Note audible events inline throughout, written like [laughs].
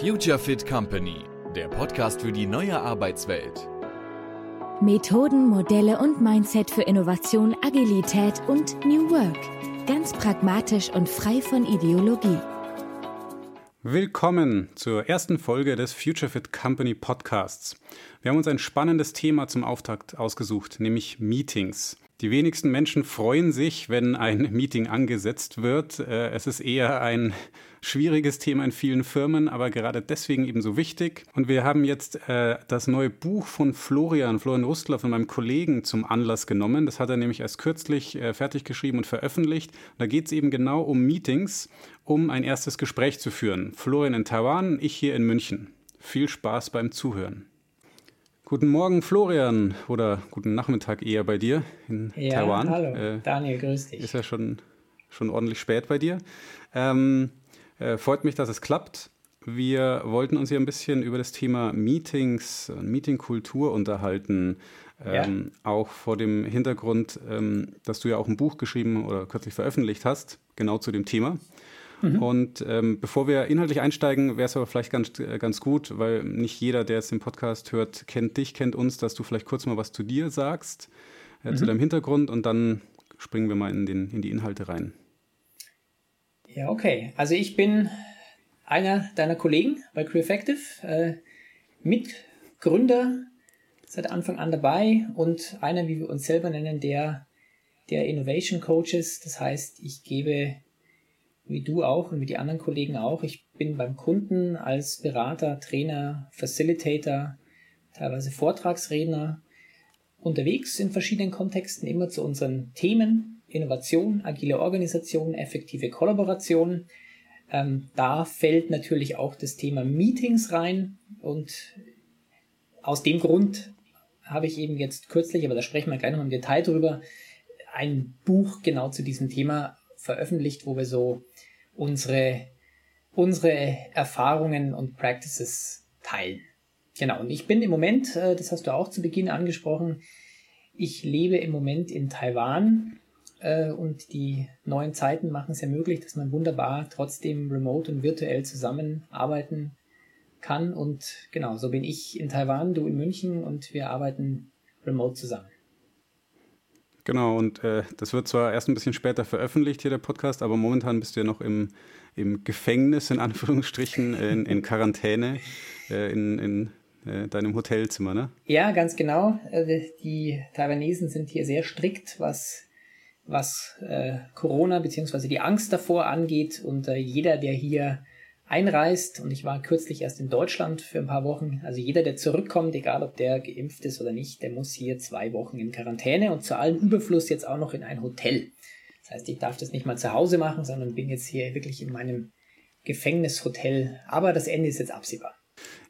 Future Fit Company, der Podcast für die neue Arbeitswelt. Methoden, Modelle und Mindset für Innovation, Agilität und New Work. Ganz pragmatisch und frei von Ideologie. Willkommen zur ersten Folge des Future Fit Company Podcasts. Wir haben uns ein spannendes Thema zum Auftakt ausgesucht, nämlich Meetings. Die wenigsten Menschen freuen sich, wenn ein Meeting angesetzt wird. Äh, es ist eher ein schwieriges Thema in vielen Firmen, aber gerade deswegen eben so wichtig. Und wir haben jetzt äh, das neue Buch von Florian, Florian Rustler, von meinem Kollegen zum Anlass genommen. Das hat er nämlich erst kürzlich äh, fertig geschrieben und veröffentlicht. Da geht es eben genau um Meetings, um ein erstes Gespräch zu führen. Florian in Taiwan, ich hier in München. Viel Spaß beim Zuhören. Guten Morgen, Florian, oder guten Nachmittag eher bei dir in ja, Taiwan. Hallo, äh, Daniel, grüß dich. Ist ja schon, schon ordentlich spät bei dir. Ähm, äh, freut mich, dass es klappt. Wir wollten uns hier ein bisschen über das Thema Meetings und Meetingkultur unterhalten. Ähm, ja. Auch vor dem Hintergrund, ähm, dass du ja auch ein Buch geschrieben oder kürzlich veröffentlicht hast, genau zu dem Thema. Mhm. Und ähm, bevor wir inhaltlich einsteigen, wäre es aber vielleicht ganz, äh, ganz gut, weil nicht jeder, der jetzt den Podcast hört, kennt dich, kennt uns, dass du vielleicht kurz mal was zu dir sagst, äh, mhm. zu deinem Hintergrund und dann springen wir mal in, den, in die Inhalte rein. Ja, okay. Also ich bin einer deiner Kollegen bei Crew Effective, äh, Mitgründer seit Anfang an dabei und einer, wie wir uns selber nennen, der, der Innovation Coaches. Das heißt, ich gebe wie du auch und wie die anderen Kollegen auch. Ich bin beim Kunden als Berater, Trainer, Facilitator, teilweise Vortragsredner unterwegs in verschiedenen Kontexten, immer zu unseren Themen, Innovation, agile Organisation, effektive Kollaboration. Ähm, da fällt natürlich auch das Thema Meetings rein und aus dem Grund habe ich eben jetzt kürzlich, aber da sprechen wir gleich noch im Detail drüber, ein Buch genau zu diesem Thema veröffentlicht, wo wir so unsere, unsere Erfahrungen und Practices teilen. Genau, und ich bin im Moment, äh, das hast du auch zu Beginn angesprochen, ich lebe im Moment in Taiwan äh, und die neuen Zeiten machen es ja möglich, dass man wunderbar trotzdem remote und virtuell zusammenarbeiten kann. Und genau, so bin ich in Taiwan, du in München und wir arbeiten remote zusammen. Genau, und äh, das wird zwar erst ein bisschen später veröffentlicht hier der Podcast, aber momentan bist du ja noch im, im Gefängnis, in Anführungsstrichen, in, in Quarantäne, äh, in, in äh, deinem Hotelzimmer, ne? Ja, ganz genau. Also die Taiwanesen sind hier sehr strikt, was, was äh, Corona bzw. die Angst davor angeht. Und äh, jeder, der hier einreist, und ich war kürzlich erst in Deutschland für ein paar Wochen, also jeder, der zurückkommt, egal ob der geimpft ist oder nicht, der muss hier zwei Wochen in Quarantäne und zu allem Überfluss jetzt auch noch in ein Hotel. Das heißt, ich darf das nicht mal zu Hause machen, sondern bin jetzt hier wirklich in meinem Gefängnishotel. Aber das Ende ist jetzt absehbar.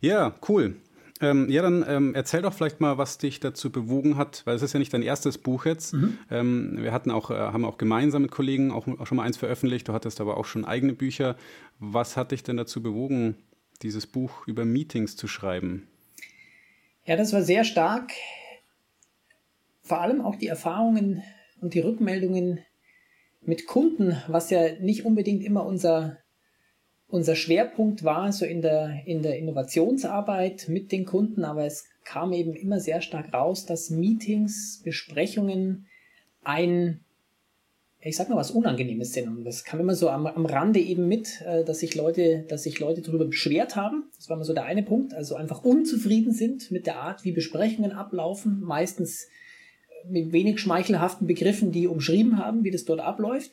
Ja, cool. Ähm, ja, dann ähm, erzähl doch vielleicht mal, was dich dazu bewogen hat, weil es ist ja nicht dein erstes Buch jetzt. Mhm. Ähm, wir hatten auch, äh, haben auch gemeinsam mit Kollegen auch, auch, schon mal eins veröffentlicht. Du hattest aber auch schon eigene Bücher. Was hat dich denn dazu bewogen, dieses Buch über Meetings zu schreiben? Ja, das war sehr stark. Vor allem auch die Erfahrungen und die Rückmeldungen mit Kunden, was ja nicht unbedingt immer unser unser Schwerpunkt war so in der, in der Innovationsarbeit mit den Kunden, aber es kam eben immer sehr stark raus, dass Meetings, Besprechungen ein, ich sag mal was Unangenehmes sind. Und das kam immer so am, am Rande eben mit, äh, dass sich Leute, dass sich Leute darüber beschwert haben. Das war mal so der eine Punkt. Also einfach unzufrieden sind mit der Art, wie Besprechungen ablaufen. Meistens mit wenig schmeichelhaften Begriffen, die umschrieben haben, wie das dort abläuft.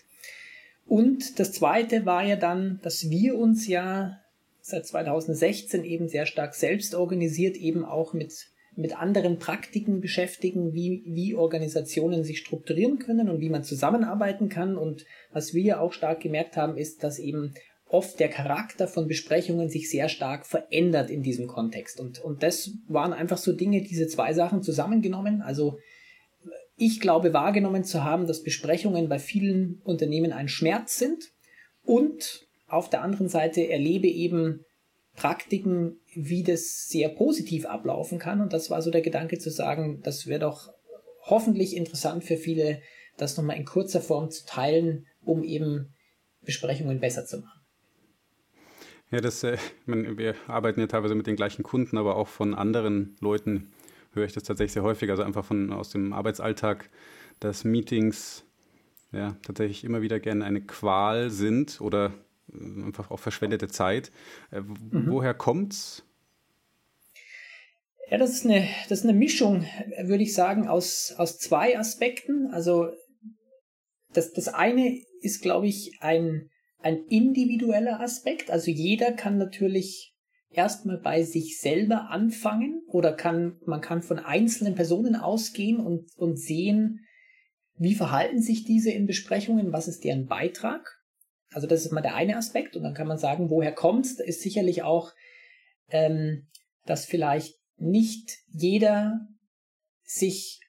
Und das zweite war ja dann, dass wir uns ja seit 2016 eben sehr stark selbst organisiert, eben auch mit, mit anderen Praktiken beschäftigen, wie, wie Organisationen sich strukturieren können und wie man zusammenarbeiten kann. Und was wir ja auch stark gemerkt haben, ist, dass eben oft der Charakter von Besprechungen sich sehr stark verändert in diesem Kontext. Und, und das waren einfach so Dinge, diese zwei Sachen zusammengenommen. Also ich glaube wahrgenommen zu haben, dass Besprechungen bei vielen Unternehmen ein Schmerz sind und auf der anderen Seite erlebe eben Praktiken, wie das sehr positiv ablaufen kann. Und das war so der Gedanke zu sagen, das wäre doch hoffentlich interessant für viele, das nochmal in kurzer Form zu teilen, um eben Besprechungen besser zu machen. Ja, das, äh, meine, wir arbeiten ja teilweise mit den gleichen Kunden, aber auch von anderen Leuten höre ich das tatsächlich sehr häufig. Also einfach von aus dem Arbeitsalltag, dass Meetings ja tatsächlich immer wieder gerne eine Qual sind oder äh, einfach auch verschwendete Zeit. Äh, mhm. Woher kommt's? Ja, das ist eine, das ist eine Mischung, würde ich sagen, aus, aus zwei Aspekten. Also das, das eine ist, glaube ich, ein, ein individueller Aspekt. Also jeder kann natürlich erstmal bei sich selber anfangen oder kann, man kann von einzelnen Personen ausgehen und, und sehen, wie verhalten sich diese in Besprechungen, was ist deren Beitrag. Also das ist mal der eine Aspekt und dann kann man sagen, woher kommt's? Da ist sicherlich auch, ähm, dass vielleicht nicht jeder sich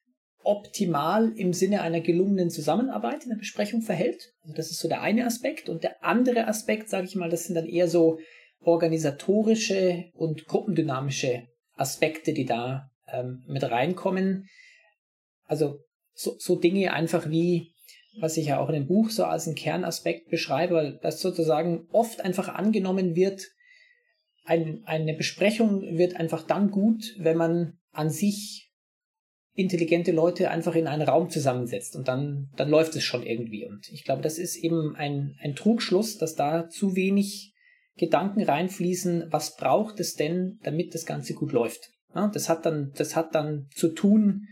optimal im Sinne einer gelungenen Zusammenarbeit in der Besprechung verhält. Also das ist so der eine Aspekt. Und der andere Aspekt, sage ich mal, das sind dann eher so organisatorische und gruppendynamische Aspekte, die da ähm, mit reinkommen. Also so, so Dinge einfach wie, was ich ja auch in dem Buch so als einen Kernaspekt beschreibe, dass sozusagen oft einfach angenommen wird, ein, eine Besprechung wird einfach dann gut, wenn man an sich intelligente Leute einfach in einen Raum zusammensetzt und dann, dann läuft es schon irgendwie. Und ich glaube, das ist eben ein, ein Trugschluss, dass da zu wenig Gedanken reinfließen, was braucht es denn, damit das Ganze gut läuft. Ja, das hat dann, das hat dann zu tun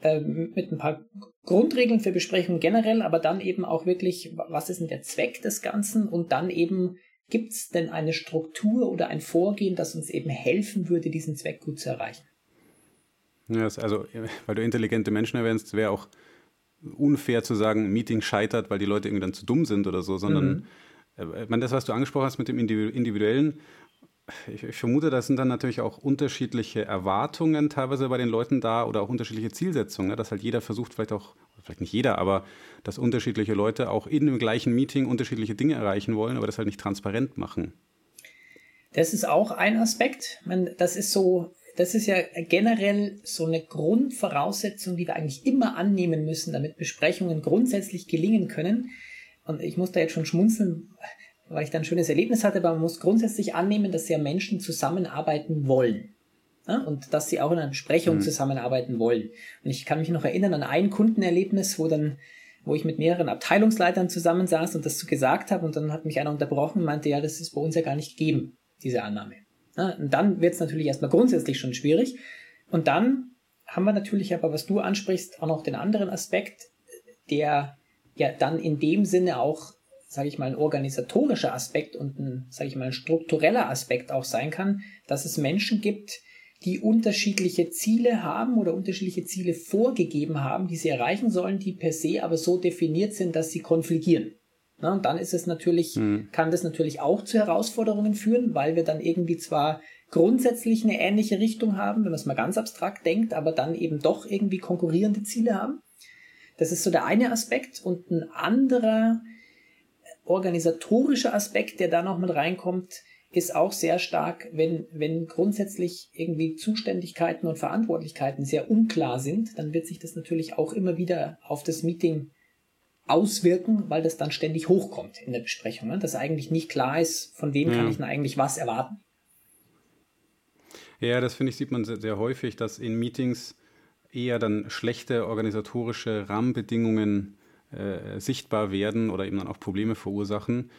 äh, mit ein paar Grundregeln für Besprechungen generell, aber dann eben auch wirklich, was ist denn der Zweck des Ganzen und dann eben, gibt es denn eine Struktur oder ein Vorgehen, das uns eben helfen würde, diesen Zweck gut zu erreichen. Ja, also, weil du intelligente Menschen erwähnst, wäre auch unfair zu sagen, ein Meeting scheitert, weil die Leute irgendwie dann zu dumm sind oder so, sondern mhm. Äh, meine, das, was du angesprochen hast mit dem Individuellen, ich, ich, vermute, da sind dann natürlich auch unterschiedliche Erwartungen teilweise bei den Leuten da oder auch unterschiedliche Zielsetzungen, ne? dass halt jeder versucht, vielleicht auch, vielleicht nicht jeder, aber dass unterschiedliche Leute auch in dem gleichen Meeting unterschiedliche Dinge erreichen wollen, aber das halt nicht transparent machen. Das ist auch ein Aspekt. Man, das ist so das ist ja generell so eine Grundvoraussetzung, die wir eigentlich immer annehmen müssen, damit Besprechungen grundsätzlich gelingen können. Und ich muss da jetzt schon schmunzeln, weil ich da ein schönes Erlebnis hatte, aber man muss grundsätzlich annehmen, dass ja Menschen zusammenarbeiten wollen. Ja, und dass sie auch in einer Besprechung mhm. zusammenarbeiten wollen. Und ich kann mich noch erinnern an ein Kundenerlebnis, wo dann wo ich mit mehreren Abteilungsleitern zusammensaß und das so gesagt habe und dann hat mich einer unterbrochen und meinte, ja, das ist bei uns ja gar nicht gegeben, diese Annahme. Und dann wird es natürlich erstmal grundsätzlich schon schwierig. Und dann haben wir natürlich aber, was du ansprichst, auch noch den anderen Aspekt, der ja dann in dem Sinne auch, sage ich mal, ein organisatorischer Aspekt und ein, sage ich mal, ein struktureller Aspekt auch sein kann, dass es Menschen gibt, die unterschiedliche Ziele haben oder unterschiedliche Ziele vorgegeben haben, die sie erreichen sollen, die per se aber so definiert sind, dass sie konfligieren. Na, und dann ist es natürlich, mhm. kann das natürlich auch zu Herausforderungen führen, weil wir dann irgendwie zwar grundsätzlich eine ähnliche Richtung haben, wenn man es mal ganz abstrakt denkt, aber dann eben doch irgendwie konkurrierende Ziele haben. Das ist so der eine Aspekt und ein anderer organisatorischer Aspekt, der da noch mit reinkommt, ist auch sehr stark, wenn, wenn grundsätzlich irgendwie Zuständigkeiten und Verantwortlichkeiten sehr unklar sind, dann wird sich das natürlich auch immer wieder auf das Meeting auswirken, weil das dann ständig hochkommt in der Besprechung, ne? dass eigentlich nicht klar ist, von wem ja. kann ich denn eigentlich was erwarten. Ja, das finde ich, sieht man sehr, sehr, häufig, dass in Meetings eher dann schlechte organisatorische Rahmenbedingungen äh, sichtbar werden oder eben dann auch Probleme verursachen.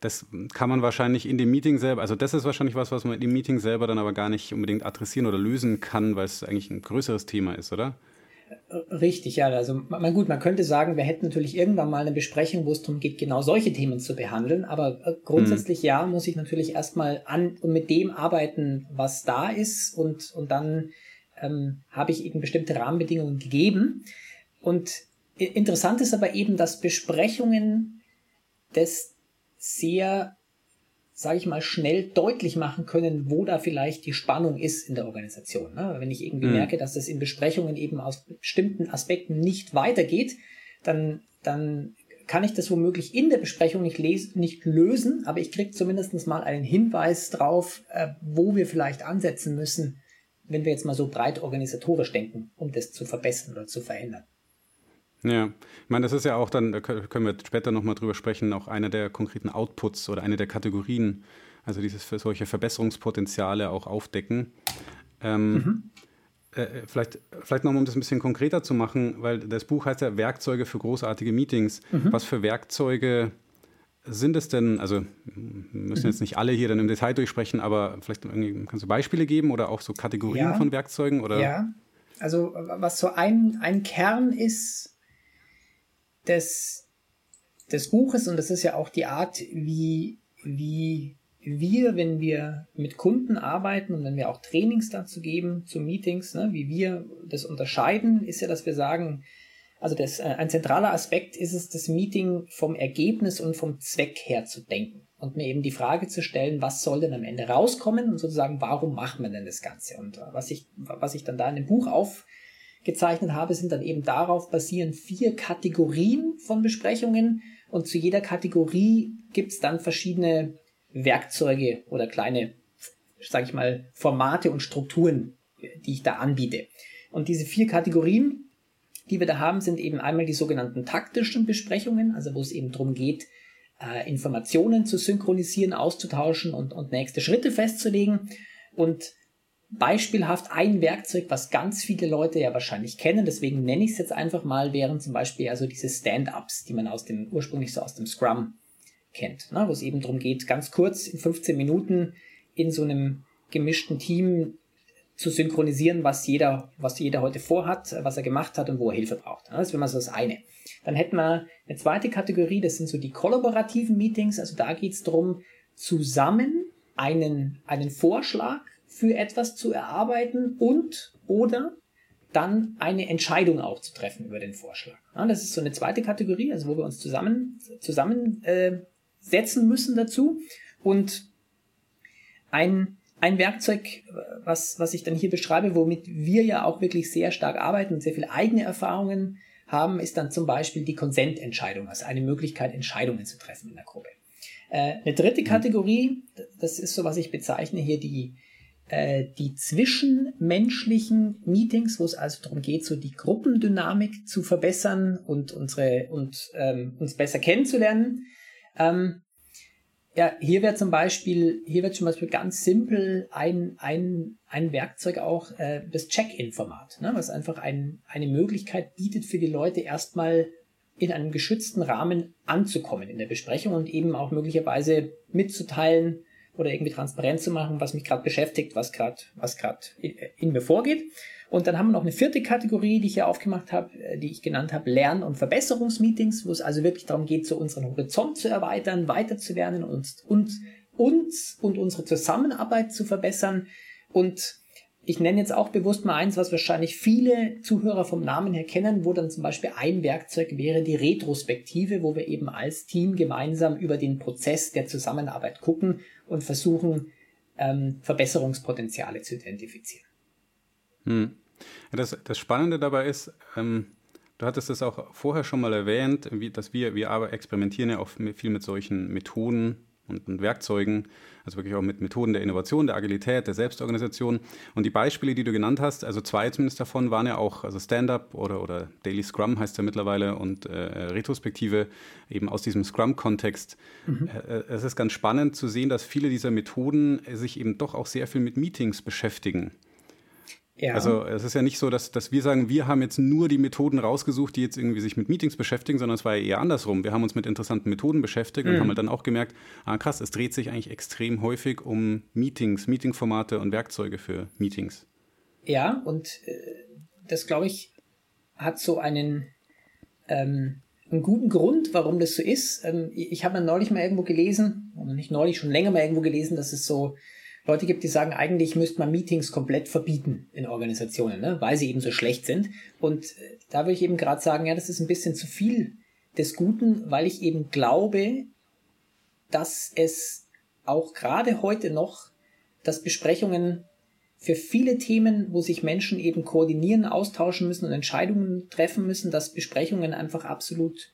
Das kann man wahrscheinlich in dem Meeting selber, also das ist wahrscheinlich was, was man im Meeting selber dann aber gar nicht unbedingt adressieren oder lösen kann, weil es eigentlich ein größeres Thema ist, oder? Richtig, ja. Also man, gut, man könnte sagen, wir hätten natürlich irgendwann mal eine Besprechung, wo es darum geht, genau solche Themen zu behandeln. Aber äh, grundsätzlich mhm. ja, muss ich natürlich erstmal an und mit dem arbeiten, was da ist, und, und dann ähm, habe ich eben bestimmte Rahmenbedingungen gegeben. Und interessant ist aber eben, dass Besprechungen das sehr sage ich mal, schnell deutlich machen können, wo da vielleicht die Spannung ist in der Organisation. Ne? Wenn ich irgendwie mhm. merke, dass es in Besprechungen eben aus bestimmten Aspekten nicht weitergeht, dann, dann kann ich das womöglich in der Besprechung nicht, lesen, nicht lösen, aber ich kriege zumindest mal einen Hinweis drauf, äh, wo wir vielleicht ansetzen müssen, wenn wir jetzt mal so breit organisatorisch denken, um das zu verbessern oder zu verändern. Ja, ich meine, das ist ja auch dann, da können wir später nochmal drüber sprechen, auch einer der konkreten Outputs oder eine der Kategorien also dieses für solche Verbesserungspotenziale auch aufdecken. Ähm, mhm. äh, vielleicht vielleicht nochmal, um das ein bisschen konkreter zu machen, weil das Buch heißt ja Werkzeuge für großartige Meetings. Mhm. Was für Werkzeuge sind es denn, also müssen jetzt nicht alle hier dann im Detail durchsprechen, aber vielleicht kannst du Beispiele geben oder auch so Kategorien ja. von Werkzeugen? Oder? Ja, also was so ein, ein Kern ist des, des Buches und das ist ja auch die Art, wie, wie wir, wenn wir mit Kunden arbeiten und wenn wir auch Trainings dazu geben, zu Meetings, ne, wie wir das unterscheiden, ist ja, dass wir sagen, also das, äh, ein zentraler Aspekt ist es, das Meeting vom Ergebnis und vom Zweck her zu denken und mir eben die Frage zu stellen, was soll denn am Ende rauskommen und sozusagen, warum machen wir denn das Ganze? Und äh, was ich, was ich dann da in dem Buch aufgezeichnet habe, sind dann eben darauf basierend vier Kategorien von Besprechungen und zu jeder Kategorie gibt es dann verschiedene Werkzeuge oder kleine, sage ich mal, Formate und Strukturen, die ich da anbiete. Und diese vier Kategorien die wir da haben, sind eben einmal die sogenannten taktischen Besprechungen, also wo es eben darum geht, äh, Informationen zu synchronisieren, auszutauschen und, und nächste Schritte festzulegen. Und beispielhaft ein Werkzeug, was ganz viele Leute ja wahrscheinlich kennen, deswegen nenne ich es jetzt einfach mal, wären zum Beispiel also diese Stand-ups, die man aus dem ursprünglich so aus dem Scrum kennt, ne? wo es eben darum geht, ganz kurz in 15 Minuten in so einem gemischten Team zu synchronisieren, was jeder, was jeder heute vorhat, was er gemacht hat und wo er Hilfe braucht. Das wäre mal so das eine. Dann hätten wir eine zweite Kategorie, das sind so die kollaborativen Meetings. Also da geht es darum, zusammen einen, einen Vorschlag für etwas zu erarbeiten und oder dann eine Entscheidung auch zu treffen über den Vorschlag. Das ist so eine zweite Kategorie, also wo wir uns zusammen zusammensetzen äh, müssen dazu. Und ein ein Werkzeug, was, was ich dann hier beschreibe, womit wir ja auch wirklich sehr stark arbeiten und sehr viele eigene Erfahrungen haben, ist dann zum Beispiel die Konsententscheidung, also eine Möglichkeit, Entscheidungen zu treffen in der Gruppe. Äh, eine dritte mhm. Kategorie, das ist so, was ich bezeichne hier, die, äh, die zwischenmenschlichen Meetings, wo es also darum geht, so die Gruppendynamik zu verbessern und unsere und ähm, uns besser kennenzulernen. Ähm, ja, hier wäre zum Beispiel, hier wird zum Beispiel ganz simpel ein, ein, ein Werkzeug auch äh, das Check-in-Format, ne, was einfach ein, eine Möglichkeit bietet für die Leute erstmal in einem geschützten Rahmen anzukommen in der Besprechung und eben auch möglicherweise mitzuteilen oder irgendwie transparent zu machen, was mich gerade beschäftigt, was gerade was gerade in, in mir vorgeht. Und dann haben wir noch eine vierte Kategorie, die ich hier aufgemacht habe, äh, die ich genannt habe, Lern- und Verbesserungsmeetings, wo es also wirklich darum geht, so unseren Horizont zu erweitern, weiterzulernen und uns, uns und unsere Zusammenarbeit zu verbessern. Und ich nenne jetzt auch bewusst mal eins, was wahrscheinlich viele Zuhörer vom Namen her kennen, wo dann zum Beispiel ein Werkzeug wäre die Retrospektive, wo wir eben als Team gemeinsam über den Prozess der Zusammenarbeit gucken und versuchen, ähm, Verbesserungspotenziale zu identifizieren. Hm. Das, das, Spannende dabei ist, ähm, du hattest es auch vorher schon mal erwähnt, wie, dass wir, wir aber experimentieren ja auch viel mit solchen Methoden und, und, Werkzeugen, also wirklich auch mit Methoden der Innovation, der Agilität, der Selbstorganisation. Und die Beispiele, die du genannt hast, also zwei zumindest davon, waren ja auch, also Stand-up oder, oder Daily Scrum heißt ja mittlerweile und äh, Retrospektive eben aus diesem Scrum-Kontext. Mhm. Äh, es ist ganz spannend zu sehen, dass viele dieser Methoden sich eben doch auch sehr viel mit Meetings beschäftigen. Ja. Also es ist ja nicht so, dass, dass wir sagen, wir haben jetzt nur die Methoden rausgesucht, die jetzt irgendwie sich mit Meetings beschäftigen, sondern es war ja eher andersrum. Wir haben uns mit interessanten Methoden beschäftigt mhm. und haben halt dann auch gemerkt, ah krass, es dreht sich eigentlich extrem häufig um Meetings, Meetingformate und Werkzeuge für Meetings. Ja, und äh, das, glaube ich, hat so einen, ähm, einen guten Grund, warum das so ist. Ähm, ich habe neulich mal irgendwo gelesen, nicht neulich, schon länger mal irgendwo gelesen, dass es so Leute gibt, die sagen, eigentlich müsste man Meetings komplett verbieten in Organisationen, ne? weil sie eben so schlecht sind. Und äh, da würde ich eben gerade sagen, ja, das ist ein bisschen zu viel des Guten, weil ich eben glaube, dass es auch gerade heute noch, dass Besprechungen für viele Themen, wo sich Menschen eben koordinieren, austauschen müssen und Entscheidungen treffen müssen, dass Besprechungen einfach absolut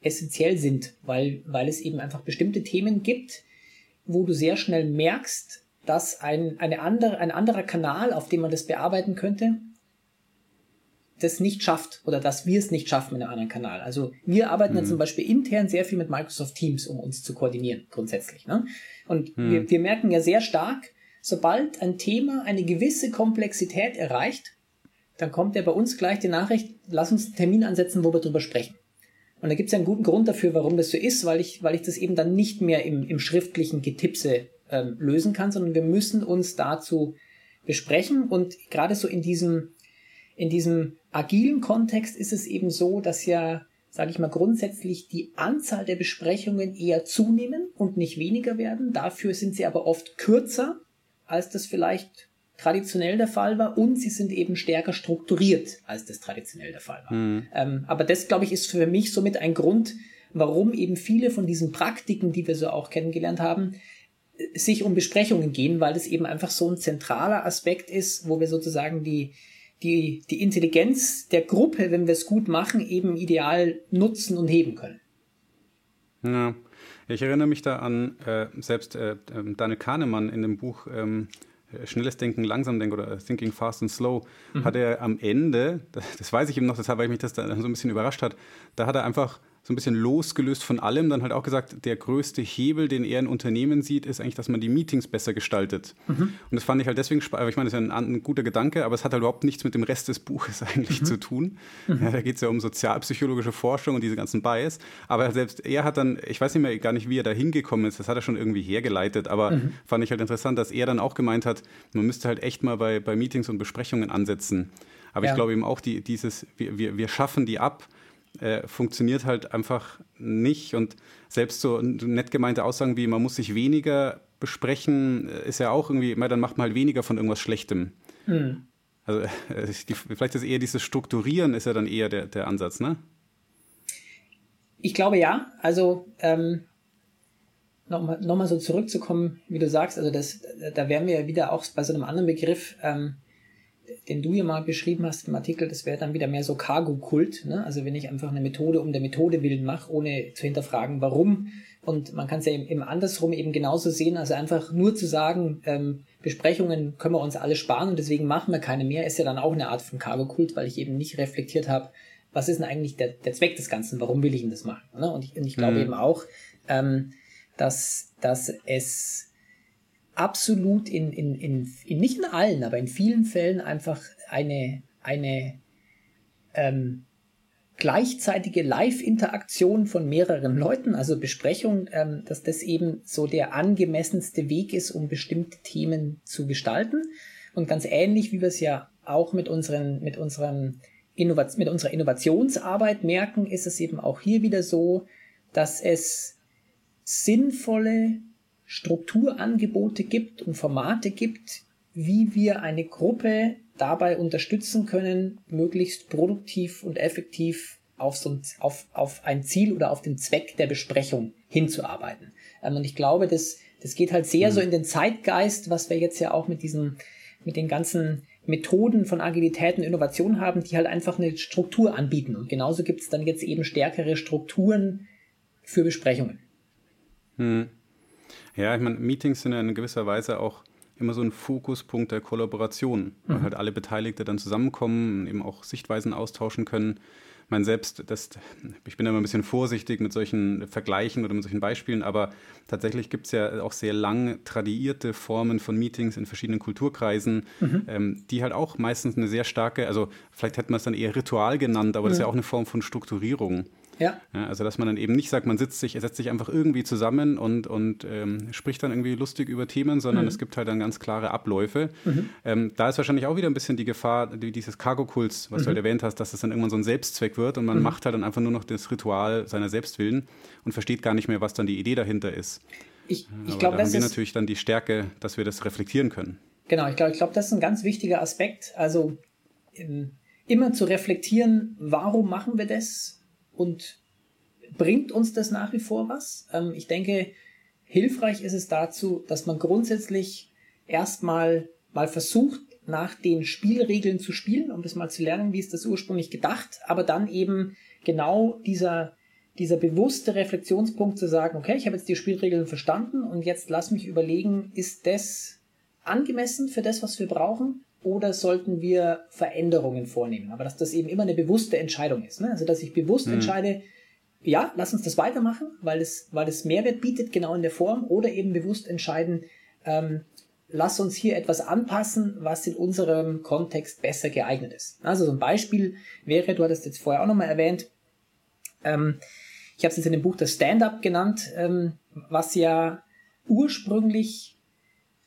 essentiell sind, weil, weil es eben einfach bestimmte Themen gibt, wo du sehr schnell merkst, dass ein, eine andere, ein anderer Kanal, auf dem man das bearbeiten könnte, das nicht schafft oder dass wir es nicht schaffen mit einem anderen Kanal. Also wir arbeiten mhm. ja zum Beispiel intern sehr viel mit Microsoft Teams, um uns zu koordinieren, grundsätzlich. Ne? Und mhm. wir, wir merken ja sehr stark, sobald ein Thema eine gewisse Komplexität erreicht, dann kommt ja bei uns gleich die Nachricht, lass uns einen Termin ansetzen, wo wir drüber sprechen. Und da gibt es ja einen guten Grund dafür, warum das so ist, weil ich, weil ich das eben dann nicht mehr im, im schriftlichen Getipse ähm, lösen kann, sondern wir müssen uns dazu besprechen. Und gerade so in diesem, in diesem agilen Kontext ist es eben so, dass ja, sage ich mal, grundsätzlich die Anzahl der Besprechungen eher zunehmen und nicht weniger werden. Dafür sind sie aber oft kürzer, als das vielleicht traditionell der Fall war und sie sind eben stärker strukturiert, als das traditionell der Fall war. Mhm. Ähm, aber das, glaube ich, ist für mich somit ein Grund, warum eben viele von diesen Praktiken, die wir so auch kennengelernt haben, sich um Besprechungen gehen, weil das eben einfach so ein zentraler Aspekt ist, wo wir sozusagen die, die, die Intelligenz der Gruppe, wenn wir es gut machen, eben ideal nutzen und heben können. Ja, ich erinnere mich da an äh, selbst äh, ähm, Daniel Kahnemann in dem Buch ähm, äh, Schnelles Denken, Langsam Denken oder Thinking Fast and Slow, mhm. hat er am Ende, das, [laughs] das weiß ich eben noch, deshalb, weil mich das dann so ein bisschen überrascht hat, da hat er einfach so ein bisschen losgelöst von allem, dann halt auch gesagt, der größte Hebel, den er in Unternehmen sieht, ist eigentlich, dass man die Meetings besser gestaltet. Mhm. Und das fand ich halt deswegen spannend, ich meine, das ist ja ein, ein, guter Gedanke, aber es hat halt überhaupt nichts mit dem Rest des Buches [laughs] eigentlich mhm. zu tun. Mhm. Ja, da geht es ja um sozialpsychologische Forschung und diese ganzen Bias. Aber selbst er hat dann, ich weiß nicht mehr gar nicht, wie er da hingekommen ist, das hat er schon irgendwie hergeleitet, aber mhm. fand ich halt interessant, dass er dann auch gemeint hat, man müsste halt echt mal bei, bei Meetings und Besprechungen ansetzen. Aber ja. ich glaube eben auch, die, dieses, wir, wir, wir schaffen die ab, äh, funktioniert halt einfach nicht. Und selbst so nett gemeinte Aussagen wie, man muss sich weniger besprechen, äh, ist ja auch irgendwie, dann macht man halt weniger von irgendwas Schlechtem. Mhm. Also äh, [laughs] die, vielleicht ist eher dieses Strukturieren ist ja dann eher der, der Ansatz, ne? Ich glaube ja. Also ähm, nochmal noch mal so zurückzukommen, wie du sagst, also das, da wären wir ja wieder auch bei so einem anderen Begriff, ähm, den du ja mal beschrieben hast im Artikel, das wäre dann wieder mehr so Cargo-Kult. Ne? Also wenn ich einfach eine Methode um der Methode willen mache, ohne zu hinterfragen, warum. Und man kann es ja eben andersrum eben genauso sehen, also einfach nur zu sagen, ähm, Besprechungen können wir uns alle sparen und deswegen machen wir keine mehr, ist ja dann auch eine Art von Cargo-Kult, weil ich eben nicht reflektiert habe, was ist denn eigentlich der, der Zweck des Ganzen, warum will ich denn das machen? Ne? Und ich, und ich glaube mhm. eben auch, ähm, dass, dass es absolut in, in, in, in, nicht in allen, aber in vielen Fällen einfach eine, eine ähm, gleichzeitige Live-Interaktion von mehreren Leuten, also Besprechung, ähm, dass das eben so der angemessenste Weg ist, um bestimmte Themen zu gestalten. Und ganz ähnlich, wie wir es ja auch mit unseren, mit unseren Innovat mit unserer Innovationsarbeit merken, ist es eben auch hier wieder so, dass es sinnvolle Strukturangebote gibt und Formate gibt, wie wir eine Gruppe dabei unterstützen können, möglichst produktiv und effektiv auf, so ein, auf, auf ein Ziel oder auf den Zweck der Besprechung hinzuarbeiten. Ähm, und ich glaube, das, das geht halt sehr mhm. so in den Zeitgeist, was wir jetzt ja auch mit diesen, mit den ganzen Methoden von Agilität und Innovation haben, die halt einfach eine Struktur anbieten. Und genauso gibt es dann jetzt eben stärkere Strukturen für Besprechungen. Mhm. Ja, ich meine, Meetings sind ja in gewisser Weise auch immer so ein Fokuspunkt der Kollaboration, weil mhm. halt alle Beteiligte dann zusammenkommen, und eben auch Sichtweisen austauschen können. Ich meine, selbst, das, ich bin immer ein bisschen vorsichtig mit solchen Vergleichen oder mit solchen Beispielen, aber tatsächlich gibt es ja auch sehr lang tradierte Formen von Meetings in verschiedenen Kulturkreisen, mhm. ähm, die halt auch meistens eine sehr starke, also vielleicht hätte man es dann eher Ritual genannt, aber mhm. das ist ja auch eine Form von Strukturierung. Ja. ja. Also dass man dann eben nicht sagt, man sitzt sich, setzt sich einfach irgendwie zusammen und, und ähm, spricht dann irgendwie lustig über Themen, sondern mhm. es gibt halt dann ganz klare Abläufe. Mhm. Ähm, da ist wahrscheinlich auch wieder ein bisschen die Gefahr, die, dieses Cargo-Kults, was mhm. du halt erwähnt hast, dass das dann irgendwann so ein Selbstzweck wird und man mhm. macht halt dann einfach nur noch das Ritual seiner Selbstwillen und versteht gar nicht mehr, was dann die Idee dahinter ist. Ich, ich glaube, da haben wir natürlich dann die Stärke, dass wir das reflektieren können. Genau, ich glaube, ich glaube, das ist ein ganz wichtiger Aspekt. Also in, immer zu reflektieren, warum machen wir das? Und bringt uns das nach wie vor was? Ähm, ich denke, hilfreich ist es dazu, dass man grundsätzlich erstmal mal versucht, nach den Spielregeln zu spielen, um das mal zu lernen, wie ist das ursprünglich gedacht, aber dann eben genau dieser, dieser bewusste Reflexionspunkt zu sagen, okay, ich habe jetzt die Spielregeln verstanden und jetzt lass mich überlegen, ist das angemessen für das, was wir brauchen? Oder sollten wir Veränderungen vornehmen? Aber dass das eben immer eine bewusste Entscheidung ist. Ne? Also dass ich bewusst mhm. entscheide, ja, lass uns das weitermachen, weil es, weil es Mehrwert bietet, genau in der Form, oder eben bewusst entscheiden, ähm, lass uns hier etwas anpassen, was in unserem Kontext besser geeignet ist. Also so ein Beispiel wäre, du hattest jetzt vorher auch nochmal erwähnt, ähm, ich habe es jetzt in dem Buch das Stand-up genannt, ähm, was ja ursprünglich,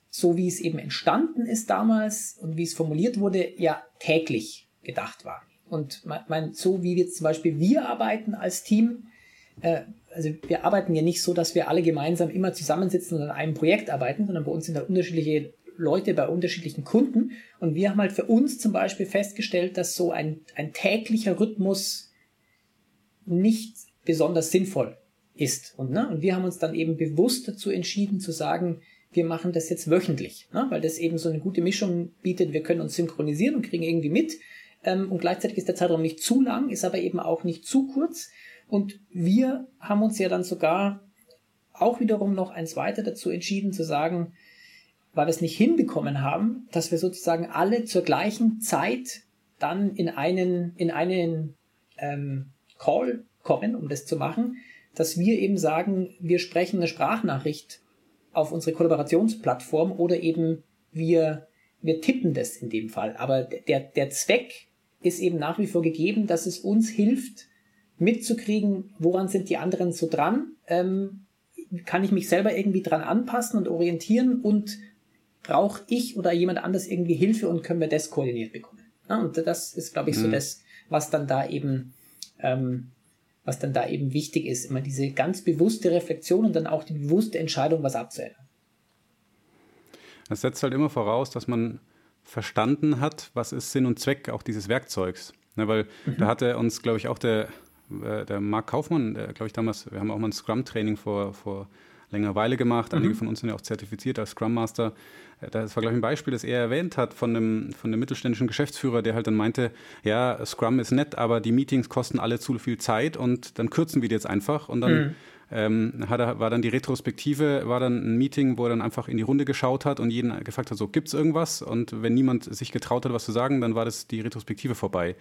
so wie es eben entstanden ist damals und wie es formuliert wurde, ja täglich gedacht war. Und mein, so wie wir zum Beispiel wir arbeiten als Team, äh, also wir arbeiten ja nicht so, dass wir alle gemeinsam immer zusammensitzen und an einem Projekt arbeiten, sondern bei uns sind da unterschiedliche Leute bei unterschiedlichen Kunden. Und wir haben halt für uns zum Beispiel festgestellt, dass so ein, ein täglicher Rhythmus nicht besonders sinnvoll ist. Und, ne, und wir haben uns dann eben bewusst dazu entschieden zu sagen, wir machen das jetzt wöchentlich, ne, weil das eben so eine gute Mischung bietet. Wir können uns synchronisieren und kriegen irgendwie mit. Ähm, und gleichzeitig ist der Zeitraum nicht zu lang, ist aber eben auch nicht zu kurz. Und wir haben uns ja dann sogar auch wiederum noch eins weiter dazu entschieden zu sagen, weil wir es nicht hinbekommen haben, dass wir sozusagen alle zur gleichen Zeit dann in einen, in einen ähm, Call kommen, um das zu machen, dass wir eben sagen, wir sprechen eine Sprachnachricht auf unsere Kollaborationsplattform oder eben wir, wir tippen das in dem Fall. Aber der, der Zweck ist eben nach wie vor gegeben, dass es uns hilft, mitzukriegen, woran sind die anderen so dran, ähm, kann ich mich selber irgendwie dran anpassen und orientieren und brauche ich oder jemand anders irgendwie Hilfe und können wir das koordiniert bekommen. Ja, und das ist, glaube ich, so mhm. das, was dann da eben, ähm, was dann da eben wichtig ist, immer diese ganz bewusste Reflexion und dann auch die bewusste Entscheidung, was abzuändern. Das setzt halt immer voraus, dass man verstanden hat, was ist Sinn und Zweck auch dieses Werkzeugs. Ne, weil mhm. da hatte uns, glaube ich, auch der äh, der Marc Kaufmann, glaube ich damals, wir haben auch mal ein Scrum-Training vor, vor längerer Weile gemacht. Mhm. Einige von uns sind ja auch zertifiziert als Scrum Master. Äh, das war, glaube ich, ein Beispiel, das er erwähnt hat von einem, von einem mittelständischen Geschäftsführer, der halt dann meinte, ja, Scrum ist nett, aber die Meetings kosten alle zu viel Zeit und dann kürzen wir die jetzt einfach und dann mhm. ähm, er, war dann die Retrospektive, war dann ein Meeting, wo er dann einfach in die Runde geschaut hat und jeden gefragt hat, so, gibt es irgendwas? Und wenn niemand sich getraut hat, was zu sagen, dann war das die Retrospektive vorbei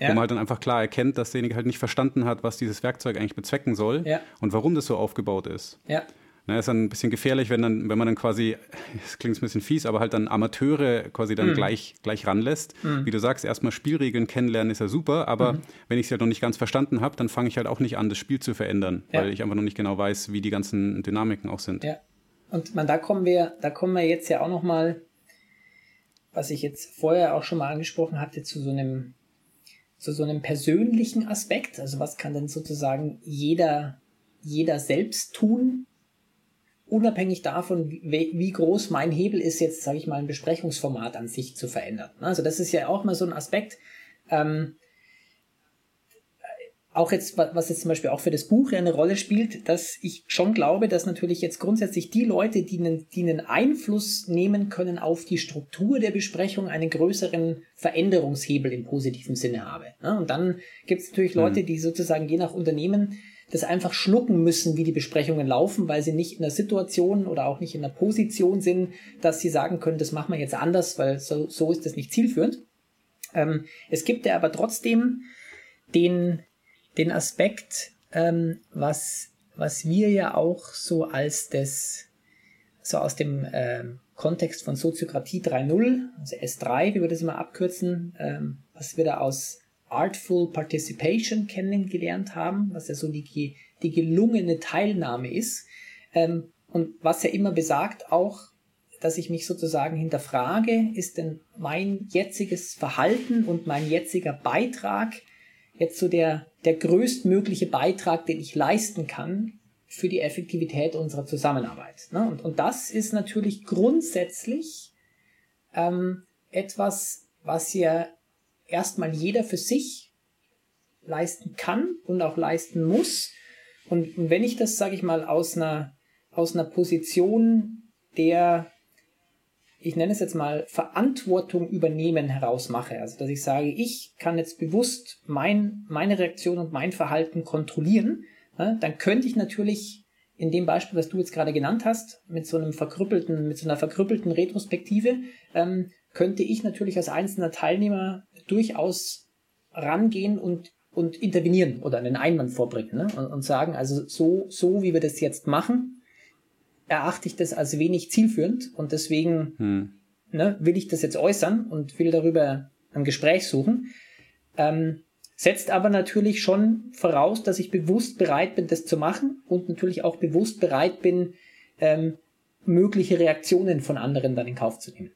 ja. wo man halt dann einfach klar erkennt, dass derjenige halt nicht verstanden hat, was dieses Werkzeug eigentlich bezwecken soll ja. und warum das so aufgebaut ist. Ja. Na, ist dann ein bisschen gefährlich, wenn, dann, wenn man dann quasi, das klingt ein bisschen fies, aber halt dann Amateure quasi dann mhm. gleich, gleich ranlässt. Mhm. Wie du sagst, erstmal Spielregeln kennenlernen ist ja super, aber mhm. wenn ich es ja halt noch nicht ganz verstanden habe, dann fange ich halt auch nicht an, das Spiel zu verändern, ja. weil ich einfach noch nicht genau weiß, wie die ganzen Dynamiken auch sind. Ja. Und man, da kommen wir, da kommen wir jetzt ja auch nochmal, was ich jetzt vorher auch schon mal angesprochen hatte, zu so einem zu so einem persönlichen Aspekt. Also was kann denn sozusagen jeder, jeder selbst tun, unabhängig davon, wie, groß mein Hebel ist, jetzt sage ich mal ein Besprechungsformat an sich zu verändern. Also das ist ja auch mal so ein Aspekt. Ähm, auch jetzt, was jetzt zum Beispiel auch für das Buch ja eine Rolle spielt, dass ich schon glaube, dass natürlich jetzt grundsätzlich die Leute, die einen, die einen Einfluss nehmen können auf die Struktur der Besprechung, einen größeren Veränderungshebel im positiven Sinne habe. Und dann gibt es natürlich mhm. Leute, die sozusagen je nach Unternehmen das einfach schlucken müssen, wie die Besprechungen laufen, weil sie nicht in der Situation oder auch nicht in der Position sind, dass sie sagen können, das machen wir jetzt anders, weil so, so ist das nicht zielführend. Ähm, es gibt ja aber trotzdem den, den Aspekt, ähm, was, was wir ja auch so als das, so aus dem ähm, Kontext von Soziokratie 3.0, also S3, wie wir das immer abkürzen, ähm, was wir da aus Artful Participation kennengelernt haben, was ja so die, die gelungene Teilnahme ist. Ähm, und was ja immer besagt auch, dass ich mich sozusagen hinterfrage, ist denn mein jetziges Verhalten und mein jetziger Beitrag jetzt so der, der größtmögliche Beitrag, den ich leisten kann für die Effektivität unserer Zusammenarbeit. Ne? Und, und das ist natürlich grundsätzlich ähm, etwas, was ja erstmal jeder für sich leisten kann und auch leisten muss. Und, wenn ich das, sage ich mal, aus einer, aus einer Position der ich nenne es jetzt mal, Verantwortung übernehmen herausmache. Also, dass ich sage, ich kann jetzt bewusst mein, meine Reaktion und mein Verhalten kontrollieren, dann könnte ich natürlich in dem Beispiel, was du jetzt gerade genannt hast, mit so einem verkrüppelten, mit so einer verkrüppelten Retrospektive, ähm, könnte ich natürlich als einzelner Teilnehmer durchaus rangehen und, und intervenieren oder einen Einwand vorbringen ne? und, und sagen, also so, so wie wir das jetzt machen, erachte ich das als wenig zielführend und deswegen hm. ne, will ich das jetzt äußern und will darüber ein Gespräch suchen. Ähm, setzt aber natürlich schon voraus, dass ich bewusst bereit bin, das zu machen und natürlich auch bewusst bereit bin, ähm, mögliche Reaktionen von anderen dann in Kauf zu nehmen.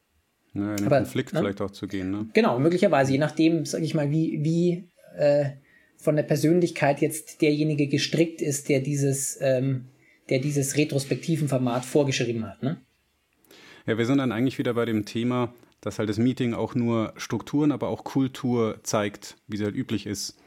Ja, in einen aber, Konflikt ne? vielleicht auch zu gehen. Ne? Genau, möglicherweise, je nachdem, sage ich mal, wie, wie äh, von der Persönlichkeit jetzt derjenige gestrickt ist, der dieses, ähm, der dieses retrospektiven Format vorgeschrieben hat. Ne? Ja, wir sind dann eigentlich wieder bei dem Thema, dass halt das Meeting auch nur Strukturen, aber auch Kultur zeigt, wie sie halt üblich ist.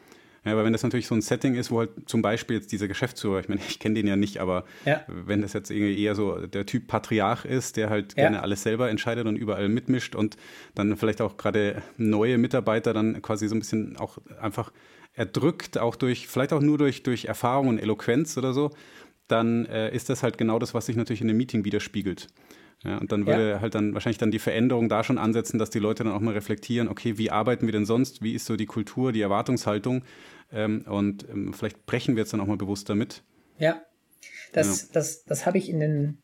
Ja, aber wenn das natürlich so ein Setting ist, wo halt zum Beispiel jetzt dieser Geschäftsführer, ich meine, ich kenne den ja nicht, aber ja. wenn das jetzt irgendwie eher so der Typ Patriarch ist, der halt ja. gerne alles selber entscheidet und überall mitmischt und dann vielleicht auch gerade neue Mitarbeiter dann quasi so ein bisschen auch einfach erdrückt, auch durch, vielleicht auch nur durch, durch Erfahrung und Eloquenz oder so, dann äh, ist das halt genau das, was sich natürlich in einem Meeting widerspiegelt. Ja, und dann würde ja. halt dann wahrscheinlich dann die Veränderung da schon ansetzen, dass die Leute dann auch mal reflektieren, okay, wie arbeiten wir denn sonst? Wie ist so die Kultur, die Erwartungshaltung? Ähm, und ähm, vielleicht brechen wir jetzt dann auch mal bewusst damit. Ja, das, ja. das, das habe ich in, den,